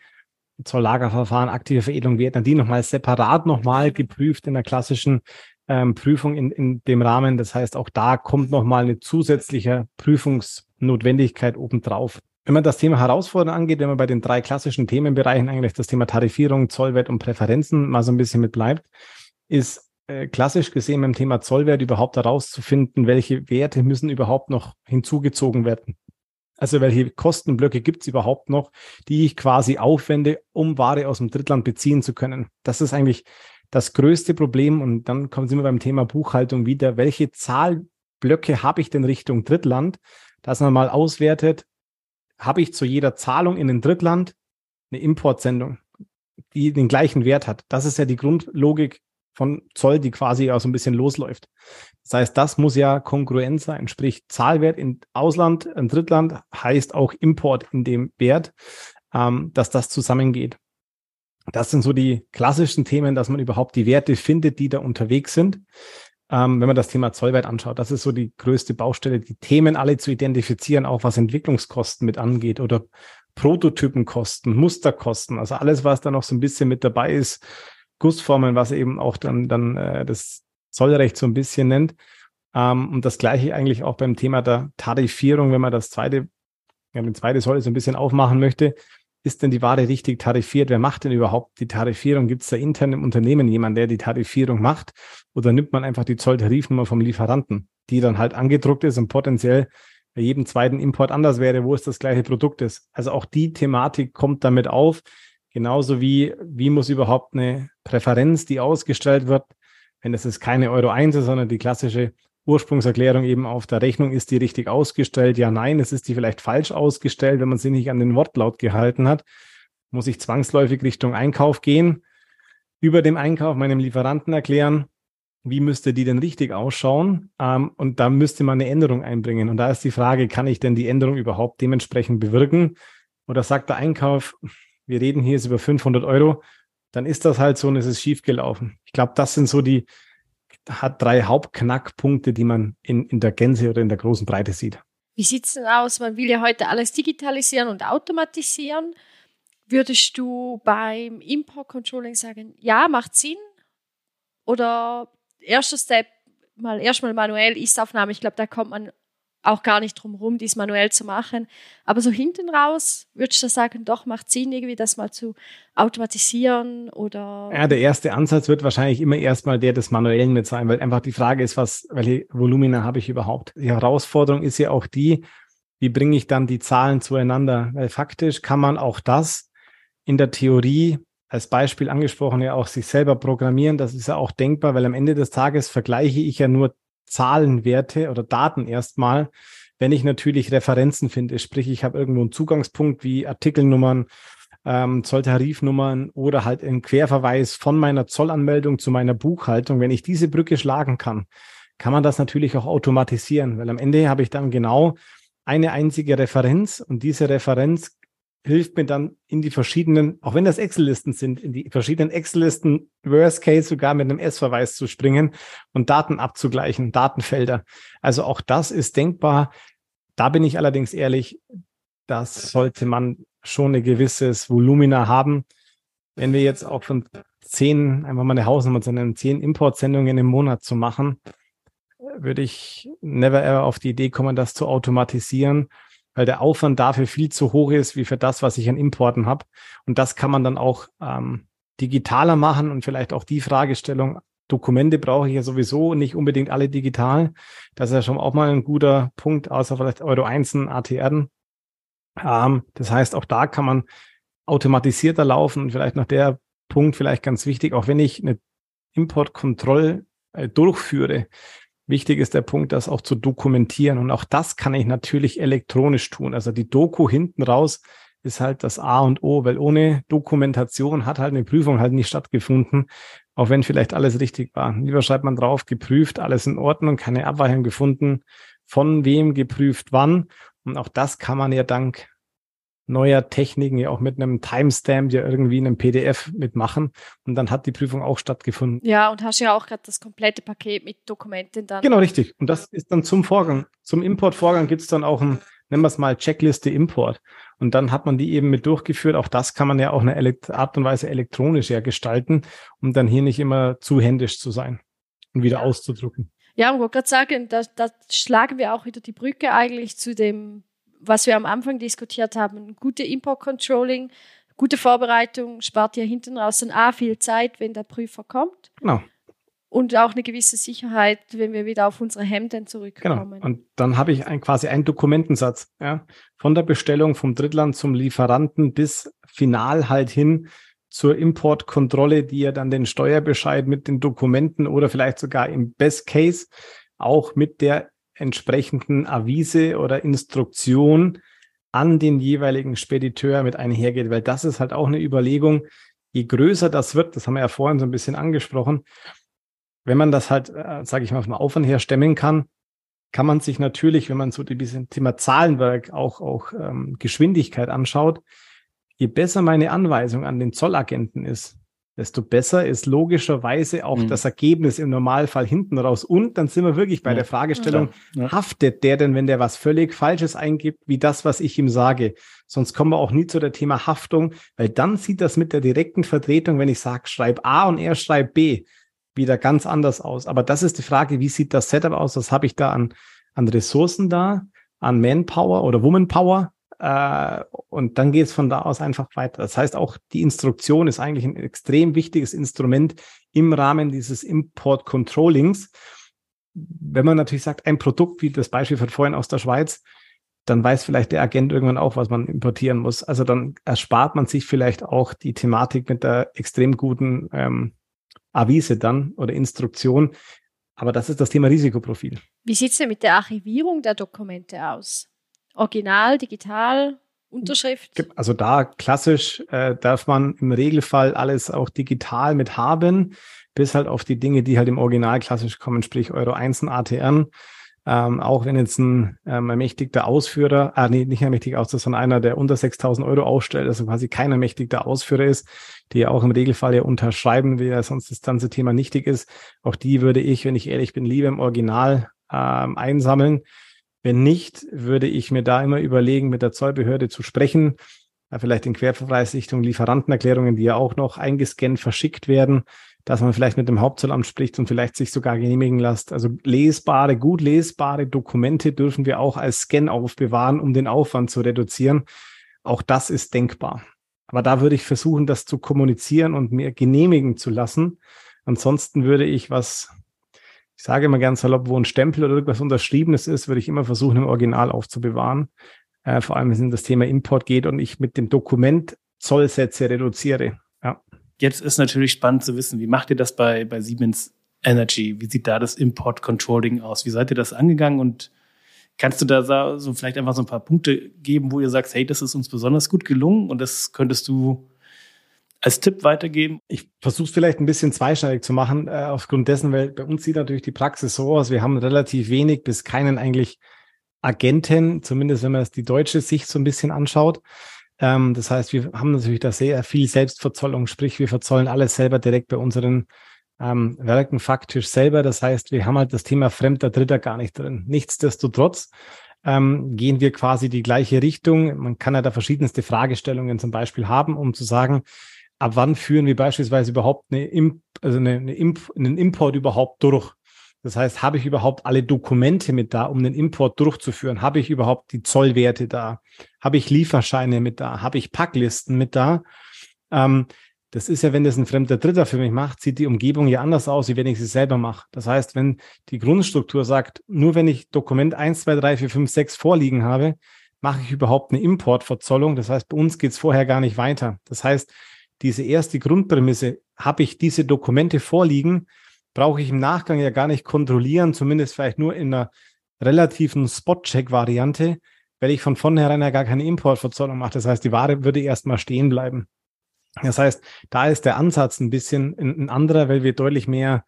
[SPEAKER 2] Zolllagerverfahren, aktive Veredelung werden die nochmal separat nochmal geprüft in der klassischen ähm, Prüfung in, in dem Rahmen. Das heißt, auch da kommt nochmal eine zusätzliche Prüfungsnotwendigkeit obendrauf. Wenn man das Thema Herausforderungen angeht, wenn man bei den drei klassischen Themenbereichen eigentlich das Thema Tarifierung, Zollwert und Präferenzen mal so ein bisschen mit bleibt, ist äh, klassisch gesehen beim Thema Zollwert überhaupt herauszufinden, welche Werte müssen überhaupt noch hinzugezogen werden. Also welche Kostenblöcke gibt es überhaupt noch, die ich quasi aufwende, um Ware aus dem Drittland beziehen zu können? Das ist eigentlich das größte Problem. Und dann kommen wir beim Thema Buchhaltung wieder. Welche Zahlblöcke habe ich denn Richtung Drittland? Dass man mal auswertet, habe ich zu jeder Zahlung in ein Drittland eine Importsendung, die den gleichen Wert hat. Das ist ja die Grundlogik von Zoll, die quasi auch so ein bisschen losläuft. Das heißt, das muss ja kongruent sein, sprich Zahlwert in Ausland, in Drittland heißt auch Import in dem Wert, ähm, dass das zusammengeht. Das sind so die klassischen Themen, dass man überhaupt die Werte findet, die da unterwegs sind. Ähm, wenn man das Thema Zollwert anschaut, das ist so die größte Baustelle, die Themen alle zu identifizieren, auch was Entwicklungskosten mit angeht oder Prototypenkosten, Musterkosten, also alles, was da noch so ein bisschen mit dabei ist, Gussformen, was eben auch dann, dann äh, das Zollrecht so ein bisschen nennt. Ähm, und das gleiche eigentlich auch beim Thema der Tarifierung, wenn man das zweite, ja, den zweite Säule so ein bisschen aufmachen möchte. Ist denn die Ware richtig tarifiert? Wer macht denn überhaupt die Tarifierung? Gibt es da intern im Unternehmen jemanden, der die Tarifierung macht? Oder nimmt man einfach die Zolltarifnummer vom Lieferanten, die dann halt angedruckt ist und potenziell bei jedem zweiten Import anders wäre, wo es das gleiche Produkt ist? Also auch die Thematik kommt damit auf. Genauso wie, wie muss überhaupt eine Präferenz, die ausgestellt wird, wenn es ist keine Euro 1 ist, sondern die klassische Ursprungserklärung eben auf der Rechnung, ist die richtig ausgestellt? Ja, nein, es ist die vielleicht falsch ausgestellt, wenn man sie nicht an den Wortlaut gehalten hat, muss ich zwangsläufig Richtung Einkauf gehen, über dem Einkauf meinem Lieferanten erklären, wie müsste die denn richtig ausschauen? Ähm, und da müsste man eine Änderung einbringen. Und da ist die Frage, kann ich denn die Änderung überhaupt dementsprechend bewirken? Oder sagt der Einkauf, wir reden hier jetzt über 500 Euro, dann ist das halt so und es ist schiefgelaufen. Ich glaube, das sind so die hat drei Hauptknackpunkte, die man in, in der Gänze oder in der großen Breite sieht.
[SPEAKER 3] Wie sieht es denn aus? Man will ja heute alles digitalisieren und automatisieren. Würdest du beim Import Controlling sagen, ja, macht Sinn? Oder erster Step, mal erstmal manuell Ist-Aufnahme. Ich glaube, da kommt man auch gar nicht drum rum, dies manuell zu machen. Aber so hinten raus würdest du sagen, doch macht Sinn, irgendwie das mal zu automatisieren oder.
[SPEAKER 2] Ja, der erste Ansatz wird wahrscheinlich immer erstmal der des Manuellen mit sein, weil einfach die Frage ist, was, welche Volumina habe ich überhaupt? Die Herausforderung ist ja auch die, wie bringe ich dann die Zahlen zueinander? Weil faktisch kann man auch das in der Theorie als Beispiel angesprochen ja auch sich selber programmieren. Das ist ja auch denkbar, weil am Ende des Tages vergleiche ich ja nur Zahlenwerte oder Daten erstmal, wenn ich natürlich Referenzen finde, sprich ich habe irgendwo einen Zugangspunkt wie Artikelnummern, ähm, Zolltarifnummern oder halt einen Querverweis von meiner Zollanmeldung zu meiner Buchhaltung. Wenn ich diese Brücke schlagen kann, kann man das natürlich auch automatisieren, weil am Ende habe ich dann genau eine einzige Referenz und diese Referenz hilft mir dann in die verschiedenen, auch wenn das Excel-Listen sind, in die verschiedenen Excel-Listen, Worst Case sogar mit einem S-Verweis zu springen und Daten abzugleichen, Datenfelder. Also auch das ist denkbar. Da bin ich allerdings ehrlich, das sollte man schon ein gewisses Volumina haben. Wenn wir jetzt auch von zehn, einfach mal eine Hausnummer zu nennen, zehn Importsendungen im Monat zu machen, würde ich never ever auf die Idee kommen, das zu automatisieren weil der Aufwand dafür viel zu hoch ist, wie für das, was ich an Importen habe. Und das kann man dann auch ähm, digitaler machen und vielleicht auch die Fragestellung, Dokumente brauche ich ja sowieso nicht unbedingt alle digital. Das ist ja schon auch mal ein guter Punkt, außer vielleicht Euro 1 ATR. Ähm, das heißt, auch da kann man automatisierter laufen und vielleicht noch der Punkt vielleicht ganz wichtig, auch wenn ich eine Importkontroll äh, durchführe, wichtig ist der Punkt, das auch zu dokumentieren. Und auch das kann ich natürlich elektronisch tun. Also die Doku hinten raus ist halt das A und O, weil ohne Dokumentation hat halt eine Prüfung halt nicht stattgefunden, auch wenn vielleicht alles richtig war. Lieber schreibt man drauf, geprüft, alles in Ordnung, keine Abweichung gefunden, von wem geprüft, wann. Und auch das kann man ja dank neuer Techniken ja auch mit einem Timestamp ja irgendwie in einem PDF mitmachen. Und dann hat die Prüfung auch stattgefunden.
[SPEAKER 3] Ja, und hast ja auch gerade das komplette Paket mit Dokumenten dann.
[SPEAKER 2] Genau, richtig. Und das ist dann zum Vorgang. Zum Importvorgang gibt es dann auch ein, nennen wir es mal, Checkliste Import. Und dann hat man die eben mit durchgeführt. Auch das kann man ja auch eine Art und Weise elektronisch ja gestalten, um dann hier nicht immer zu händisch zu sein und wieder ja. auszudrucken.
[SPEAKER 3] Ja, ich wollte gerade sagen, da, da schlagen wir auch wieder die Brücke eigentlich zu dem was wir am Anfang diskutiert haben, gute Import-Controlling, gute Vorbereitung spart ja hinten raus dann A viel Zeit, wenn der Prüfer kommt.
[SPEAKER 2] Genau.
[SPEAKER 3] Und auch eine gewisse Sicherheit, wenn wir wieder auf unsere Hemden zurückkommen.
[SPEAKER 2] Genau. Und dann habe ich ein, quasi einen Dokumentensatz, ja, von der Bestellung vom Drittland zum Lieferanten bis final halt hin zur Importkontrolle, die ja dann den Steuerbescheid mit den Dokumenten oder vielleicht sogar im Best Case auch mit der entsprechenden Avise oder Instruktion an den jeweiligen Spediteur mit einhergeht, weil das ist halt auch eine Überlegung. Je größer das wird, das haben wir ja vorhin so ein bisschen angesprochen, wenn man das halt, äh, sage ich mal, vom Aufwand her stemmen kann, kann man sich natürlich, wenn man so ein Thema Zahlenwerk auch, auch ähm, Geschwindigkeit anschaut, je besser meine Anweisung an den Zollagenten ist, desto besser ist logischerweise auch mhm. das Ergebnis im Normalfall hinten raus. Und dann sind wir wirklich bei ja. der Fragestellung, ja. haftet der denn, wenn der was völlig Falsches eingibt, wie das, was ich ihm sage? Sonst kommen wir auch nie zu der Thema Haftung, weil dann sieht das mit der direkten Vertretung, wenn ich sage, schreib A und er schreibt B, wieder ganz anders aus. Aber das ist die Frage, wie sieht das Setup aus? Was habe ich da an, an Ressourcen da, an Manpower oder Womanpower? Äh, und dann geht es von da aus einfach weiter. Das heißt, auch die Instruktion ist eigentlich ein extrem wichtiges Instrument im Rahmen dieses Import-Controllings. Wenn man natürlich sagt, ein Produkt, wie das Beispiel von vorhin aus der Schweiz, dann weiß vielleicht der Agent irgendwann auch, was man importieren muss. Also dann erspart man sich vielleicht auch die Thematik mit der extrem guten ähm, Avise dann oder Instruktion. Aber das ist das Thema Risikoprofil.
[SPEAKER 3] Wie sieht es denn mit der Archivierung der Dokumente aus? Original, digital, Unterschrift?
[SPEAKER 2] Also da klassisch äh, darf man im Regelfall alles auch digital mit haben, bis halt auf die Dinge, die halt im Original klassisch kommen, sprich Euro 1 und ATR. Ähm, auch wenn jetzt ein ähm, ermächtigter Ausführer, ah nee, nicht ermächtigter Ausführer, sondern einer, der unter 6.000 Euro ausstellt, also quasi kein ermächtigter Ausführer ist, die ja auch im Regelfall ja unterschreiben, wie ja sonst das ganze Thema nichtig ist. Auch die würde ich, wenn ich ehrlich bin, lieber im Original ähm, einsammeln wenn nicht, würde ich mir da immer überlegen, mit der Zollbehörde zu sprechen, vielleicht in Querverweisrichtung Lieferantenerklärungen, die ja auch noch eingescannt verschickt werden, dass man vielleicht mit dem Hauptzollamt spricht und vielleicht sich sogar genehmigen lässt. Also lesbare, gut lesbare Dokumente dürfen wir auch als Scan aufbewahren, um den Aufwand zu reduzieren. Auch das ist denkbar. Aber da würde ich versuchen, das zu kommunizieren und mir genehmigen zu lassen. Ansonsten würde ich, was ich sage immer ganz salopp, wo ein Stempel oder irgendwas Unterschriebenes ist, würde ich immer versuchen, im Original aufzubewahren. Äh, vor allem, wenn es um das Thema Import geht und ich mit dem Dokument Zollsätze reduziere. Ja.
[SPEAKER 4] Jetzt ist natürlich spannend zu wissen, wie macht ihr das bei, bei Siemens Energy? Wie sieht da das Import Controlling aus? Wie seid ihr das angegangen und Kannst du da so vielleicht einfach so ein paar Punkte geben, wo ihr sagst, hey, das ist uns besonders gut gelungen und das könntest du als Tipp weitergeben?
[SPEAKER 2] Ich versuche es vielleicht ein bisschen zweischneidig zu machen, äh, aufgrund dessen, weil bei uns sieht natürlich die Praxis so aus, wir haben relativ wenig bis keinen eigentlich Agenten, zumindest wenn man es die deutsche Sicht so ein bisschen anschaut. Ähm, das heißt, wir haben natürlich da sehr viel Selbstverzollung, sprich, wir verzollen alles selber direkt bei unseren ähm, Werken faktisch selber. Das heißt, wir haben halt das Thema fremder Dritter gar nicht drin. Nichtsdestotrotz ähm, gehen wir quasi die gleiche Richtung. Man kann ja da verschiedenste Fragestellungen zum Beispiel haben, um zu sagen, ab wann führen wir beispielsweise überhaupt eine Imp also eine, eine Imp einen Import überhaupt durch? Das heißt, habe ich überhaupt alle Dokumente mit da, um den Import durchzuführen? Habe ich überhaupt die Zollwerte da? Habe ich Lieferscheine mit da? Habe ich Packlisten mit da? Ähm, das ist ja, wenn das ein fremder Dritter für mich macht, sieht die Umgebung ja anders aus, wie wenn ich sie selber mache. Das heißt, wenn die Grundstruktur sagt, nur wenn ich Dokument 1, 2, 3, 4, 5, 6 vorliegen habe, mache ich überhaupt eine Importverzollung. Das heißt, bei uns geht es vorher gar nicht weiter. Das heißt, diese erste Grundprämisse, habe ich diese Dokumente vorliegen, brauche ich im Nachgang ja gar nicht kontrollieren, zumindest vielleicht nur in einer relativen Spot-Check-Variante, weil ich von vornherein ja gar keine Importverzollung mache. Das heißt, die Ware würde erstmal stehen bleiben. Das heißt, da ist der Ansatz ein bisschen ein anderer, weil wir deutlich mehr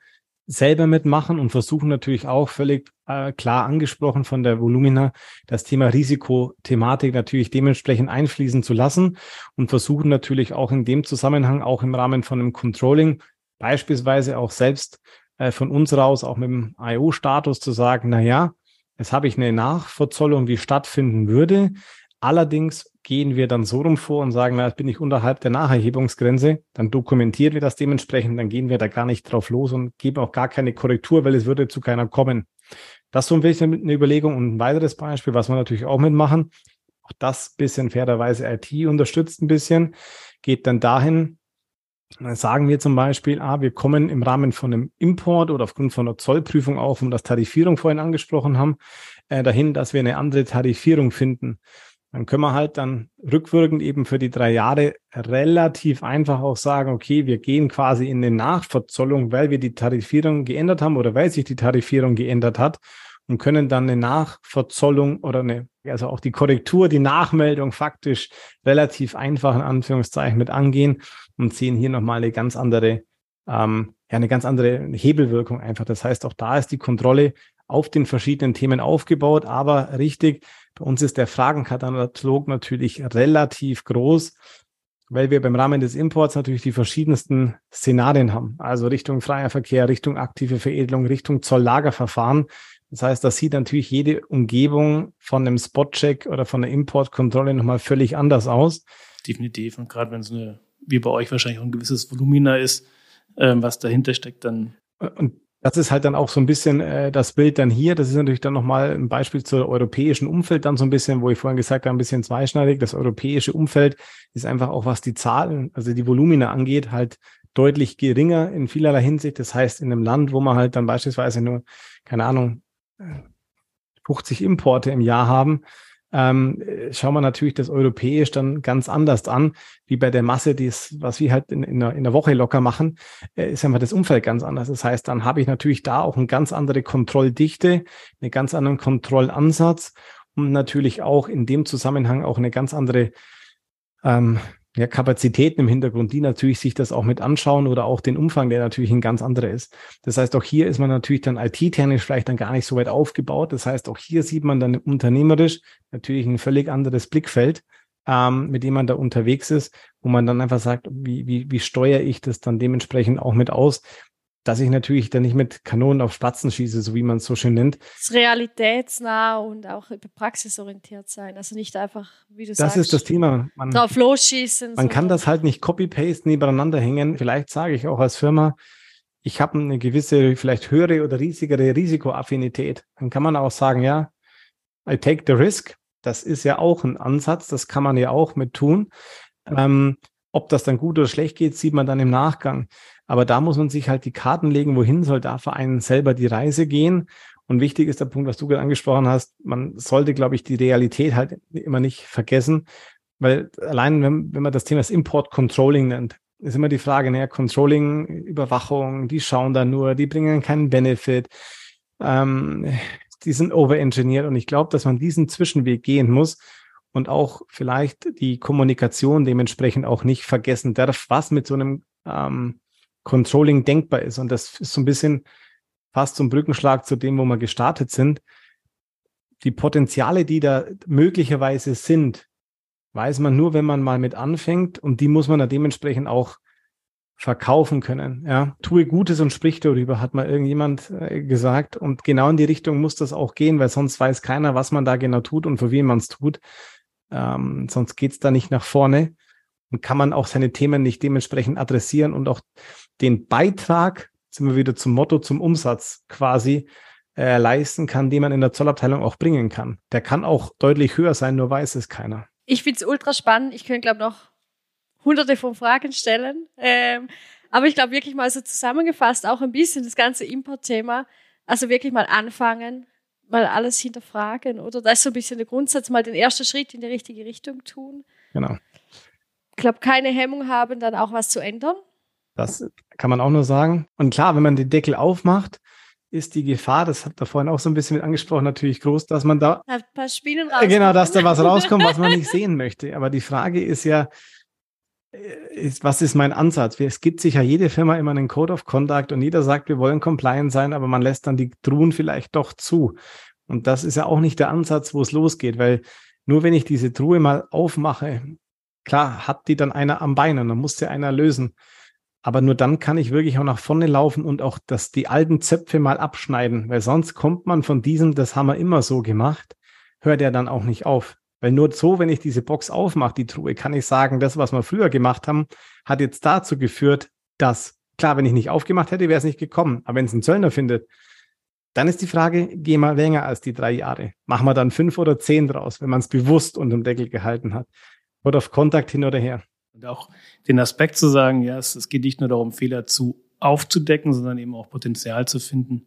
[SPEAKER 2] selber mitmachen und versuchen natürlich auch völlig äh, klar angesprochen von der Volumina das Thema Risikothematik natürlich dementsprechend einfließen zu lassen und versuchen natürlich auch in dem Zusammenhang auch im Rahmen von einem Controlling beispielsweise auch selbst äh, von uns raus auch mit dem IO-Status zu sagen, na ja, jetzt habe ich eine Nachverzollung, die stattfinden würde. Allerdings gehen wir dann so rum vor und sagen, na, jetzt bin ich unterhalb der Nacherhebungsgrenze, dann dokumentieren wir das dementsprechend, dann gehen wir da gar nicht drauf los und geben auch gar keine Korrektur, weil es würde zu keiner kommen. Das so ein bisschen eine Überlegung und ein weiteres Beispiel, was wir natürlich auch mitmachen, auch das bisschen fairerweise IT unterstützt ein bisschen, geht dann dahin, sagen wir zum Beispiel, ah, wir kommen im Rahmen von einem Import oder aufgrund von einer Zollprüfung auch, um das Tarifierung vorhin angesprochen haben, äh, dahin, dass wir eine andere Tarifierung finden dann können wir halt dann rückwirkend eben für die drei Jahre relativ einfach auch sagen, okay, wir gehen quasi in eine Nachverzollung, weil wir die Tarifierung geändert haben oder weil sich die Tarifierung geändert hat und können dann eine Nachverzollung oder eine, also auch die Korrektur, die Nachmeldung faktisch relativ einfach in Anführungszeichen mit angehen und sehen hier nochmal eine ganz andere, ähm, ja, eine ganz andere Hebelwirkung einfach. Das heißt, auch da ist die Kontrolle auf den verschiedenen Themen aufgebaut, aber richtig, bei uns ist der Fragenkatalog natürlich relativ groß, weil wir beim Rahmen des Imports natürlich die verschiedensten Szenarien haben. Also Richtung freier Verkehr, Richtung aktive Veredelung, Richtung Zolllagerverfahren. Das heißt, da sieht natürlich jede Umgebung von einem Spotcheck oder von der Importkontrolle nochmal völlig anders aus.
[SPEAKER 4] Definitiv. Und gerade wenn es eine, wie bei euch wahrscheinlich auch ein gewisses Volumina ist, ähm, was dahinter steckt, dann.
[SPEAKER 2] Und das ist halt dann auch so ein bisschen äh, das Bild dann hier. Das ist natürlich dann nochmal ein Beispiel zur europäischen Umfeld dann so ein bisschen, wo ich vorhin gesagt habe, ein bisschen zweischneidig. Das europäische Umfeld ist einfach auch, was die Zahlen, also die Volumina angeht, halt deutlich geringer in vielerlei Hinsicht. Das heißt, in einem Land, wo man halt dann beispielsweise nur, keine Ahnung, 50 Importe im Jahr haben, ähm, schauen wir natürlich das europäisch dann ganz anders an, wie bei der Masse, dies, was wir halt in, in, der, in der Woche locker machen, äh, ist einfach das Umfeld ganz anders. Das heißt, dann habe ich natürlich da auch eine ganz andere Kontrolldichte, einen ganz anderen Kontrollansatz und natürlich auch in dem Zusammenhang auch eine ganz andere ähm, ja, Kapazitäten im Hintergrund, die natürlich sich das auch mit anschauen oder auch den Umfang, der natürlich ein ganz anderer ist. Das heißt, auch hier ist man natürlich dann IT-technisch vielleicht dann gar nicht so weit aufgebaut. Das heißt, auch hier sieht man dann unternehmerisch natürlich ein völlig anderes Blickfeld, ähm, mit dem man da unterwegs ist, wo man dann einfach sagt, wie, wie, wie steuere ich das dann dementsprechend auch mit aus, dass ich natürlich dann nicht mit Kanonen auf Spatzen schieße, so wie man es so schön nennt.
[SPEAKER 3] Ist realitätsnah und auch praxisorientiert sein. Also nicht einfach, wie du
[SPEAKER 2] das
[SPEAKER 3] sagst,
[SPEAKER 2] Das ist das Thema.
[SPEAKER 3] Man, drauf losschießen.
[SPEAKER 2] Man so. kann das halt nicht copy-paste nebeneinander hängen. Vielleicht sage ich auch als Firma, ich habe eine gewisse, vielleicht höhere oder riesigere Risikoaffinität. Dann kann man auch sagen, ja, I take the risk. Das ist ja auch ein Ansatz. Das kann man ja auch mit tun. Ähm, ob das dann gut oder schlecht geht, sieht man dann im Nachgang. Aber da muss man sich halt die Karten legen, wohin soll da für einen selber die Reise gehen. Und wichtig ist der Punkt, was du gerade angesprochen hast. Man sollte, glaube ich, die Realität halt immer nicht vergessen. Weil allein, wenn, wenn man das Thema das Import Controlling nennt, ist immer die Frage, naja, Controlling, Überwachung, die schauen da nur, die bringen keinen Benefit. Ähm, die sind overengineert. Und ich glaube, dass man diesen Zwischenweg gehen muss und auch vielleicht die Kommunikation dementsprechend auch nicht vergessen darf, was mit so einem ähm, Controlling denkbar ist. Und das ist so ein bisschen fast zum Brückenschlag zu dem, wo wir gestartet sind. Die Potenziale, die da möglicherweise sind, weiß man nur, wenn man mal mit anfängt und die muss man dann dementsprechend auch verkaufen können. Ja, tue Gutes und sprich darüber, hat mal irgendjemand äh, gesagt. Und genau in die Richtung muss das auch gehen, weil sonst weiß keiner, was man da genau tut und für wen man es tut. Ähm, sonst geht's da nicht nach vorne und kann man auch seine Themen nicht dementsprechend adressieren und auch den Beitrag, sind wir wieder zum Motto, zum Umsatz quasi äh, leisten kann, den man in der Zollabteilung auch bringen kann. Der kann auch deutlich höher sein, nur weiß es keiner.
[SPEAKER 3] Ich finde es ultra spannend. Ich könnte, glaube noch hunderte von Fragen stellen. Ähm, aber ich glaube wirklich mal so zusammengefasst auch ein bisschen das ganze Importthema. Also wirklich mal anfangen, mal alles hinterfragen, oder? Das ist so ein bisschen der Grundsatz, mal den ersten Schritt in die richtige Richtung tun.
[SPEAKER 2] Genau.
[SPEAKER 3] Ich glaube, keine Hemmung haben, dann auch was zu ändern.
[SPEAKER 2] Das kann man auch nur sagen. Und klar, wenn man den Deckel aufmacht, ist die Gefahr, das habt ihr vorhin auch so ein bisschen mit angesprochen, natürlich groß, dass man da.
[SPEAKER 3] Ein paar Spielen
[SPEAKER 2] rauskommt. Genau, dass da was rauskommt, was man nicht sehen möchte. Aber die Frage ist ja, äh, ist, was ist mein Ansatz? Es gibt sicher jede Firma immer einen Code of Conduct und jeder sagt, wir wollen compliant sein, aber man lässt dann die Truhen vielleicht doch zu. Und das ist ja auch nicht der Ansatz, wo es losgeht, weil nur wenn ich diese Truhe mal aufmache, klar, hat die dann einer am Bein und dann muss sie einer lösen. Aber nur dann kann ich wirklich auch nach vorne laufen und auch das, die alten Zöpfe mal abschneiden, weil sonst kommt man von diesem, das haben wir immer so gemacht, hört er dann auch nicht auf. Weil nur so, wenn ich diese Box aufmache, die Truhe, kann ich sagen, das, was wir früher gemacht haben, hat jetzt dazu geführt, dass, klar, wenn ich nicht aufgemacht hätte, wäre es nicht gekommen. Aber wenn es ein Zöllner findet, dann ist die Frage, geh mal länger als die drei Jahre. Machen wir dann fünf oder zehn draus, wenn man es bewusst unter dem Deckel gehalten hat. Oder auf Kontakt hin oder her.
[SPEAKER 4] Und auch den Aspekt zu sagen, ja, es, es geht nicht nur darum, Fehler zu aufzudecken, sondern eben auch Potenzial zu finden,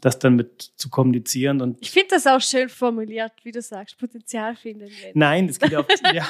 [SPEAKER 4] das dann mit zu kommunizieren. Und
[SPEAKER 3] ich finde das auch schön formuliert, wie du sagst, Potenzial finden.
[SPEAKER 4] Nein, es geht auch, ja.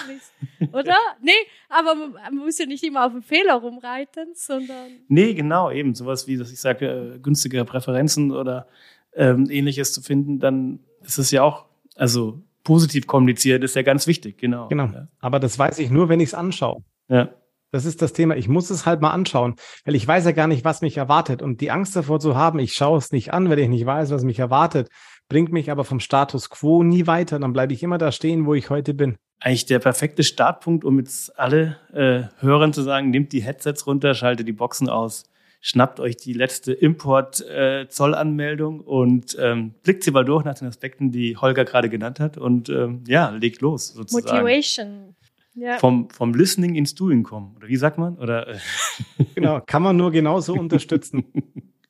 [SPEAKER 3] Oder? Nee, aber man muss ja nicht immer auf den Fehler rumreiten, sondern.
[SPEAKER 4] Nee, genau, eben. Sowas wie, dass ich sage, äh, günstige Präferenzen oder ähm, ähnliches zu finden, dann ist es ja auch, also positiv kommunizieren ist ja ganz wichtig, genau.
[SPEAKER 2] Genau.
[SPEAKER 4] Ja.
[SPEAKER 2] Aber das weiß ich nur, wenn ich es anschaue.
[SPEAKER 4] Ja.
[SPEAKER 2] Das ist das Thema. Ich muss es halt mal anschauen, weil ich weiß ja gar nicht, was mich erwartet. Und die Angst davor zu haben, ich schaue es nicht an, weil ich nicht weiß, was mich erwartet, bringt mich aber vom Status quo nie weiter. Dann bleibe ich immer da stehen, wo ich heute bin.
[SPEAKER 4] Eigentlich der perfekte Startpunkt, um jetzt alle äh, Hörern zu sagen, nehmt die Headsets runter, schaltet die Boxen aus schnappt euch die letzte Import-Zollanmeldung äh, und ähm, blickt sie mal durch nach den Aspekten, die Holger gerade genannt hat und ähm, ja, legt los sozusagen.
[SPEAKER 3] Motivation. Ja.
[SPEAKER 4] Vom, vom Listening ins Doing kommen. Oder wie sagt man? Oder, äh
[SPEAKER 2] genau, kann man nur genauso unterstützen.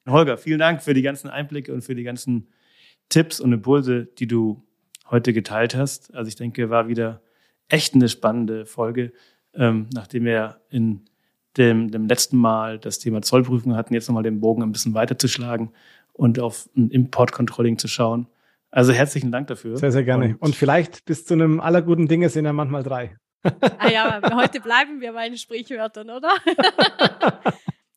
[SPEAKER 4] Holger, vielen Dank für die ganzen Einblicke und für die ganzen Tipps und Impulse, die du heute geteilt hast. Also ich denke, war wieder echt eine spannende Folge, ähm, nachdem wir in dem, dem letzten Mal das Thema Zollprüfung hatten, jetzt nochmal den Bogen ein bisschen weiterzuschlagen und auf ein Import-Controlling zu schauen. Also herzlichen Dank dafür.
[SPEAKER 2] Sehr, sehr gerne. Und, und vielleicht bis zu einem aller guten Dinge sind ja manchmal drei.
[SPEAKER 3] Ah ja, heute bleiben wir bei den Sprichwörtern, oder?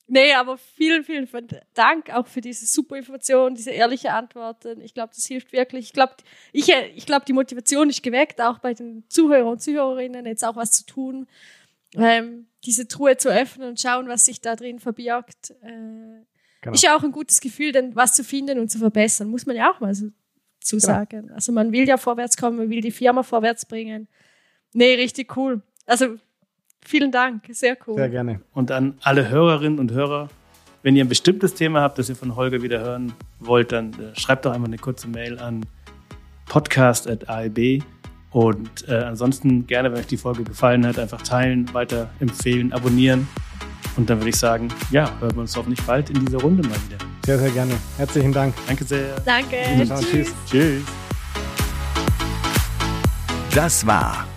[SPEAKER 3] nee, aber vielen, vielen Dank auch für diese super Information, diese ehrliche Antworten. Ich glaube, das hilft wirklich. Ich glaube, ich, ich glaube, die Motivation ist geweckt, auch bei den Zuhörern und Zuhörerinnen, jetzt auch was zu tun ähm, diese Truhe zu öffnen und schauen, was sich da drin verbirgt. Äh, genau. Ist ja auch ein gutes Gefühl, denn was zu finden und zu verbessern, muss man ja auch mal so zu genau. sagen. Also man will ja vorwärts kommen, man will die Firma vorwärts bringen. Nee, richtig cool. Also vielen Dank, sehr cool.
[SPEAKER 2] Sehr gerne.
[SPEAKER 4] Und an alle Hörerinnen und Hörer, wenn ihr ein bestimmtes Thema habt, das ihr von Holger wieder hören wollt, dann äh, schreibt doch einfach eine kurze Mail an podcast.aib und äh, ansonsten gerne, wenn euch die Folge gefallen hat, einfach teilen, weiter empfehlen, abonnieren. Und dann würde ich sagen, ja, hören wir uns hoffentlich bald in dieser Runde mal wieder.
[SPEAKER 2] Sehr, sehr gerne. Herzlichen Dank.
[SPEAKER 4] Danke sehr.
[SPEAKER 3] Danke.
[SPEAKER 2] Tschüss. Tschüss.
[SPEAKER 4] Tschüss.
[SPEAKER 1] Das war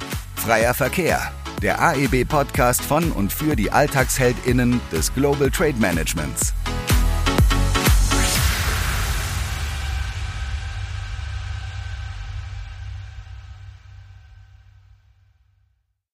[SPEAKER 1] Freier Verkehr, der AEB-Podcast von und für die AlltagsheldInnen des Global Trade Managements.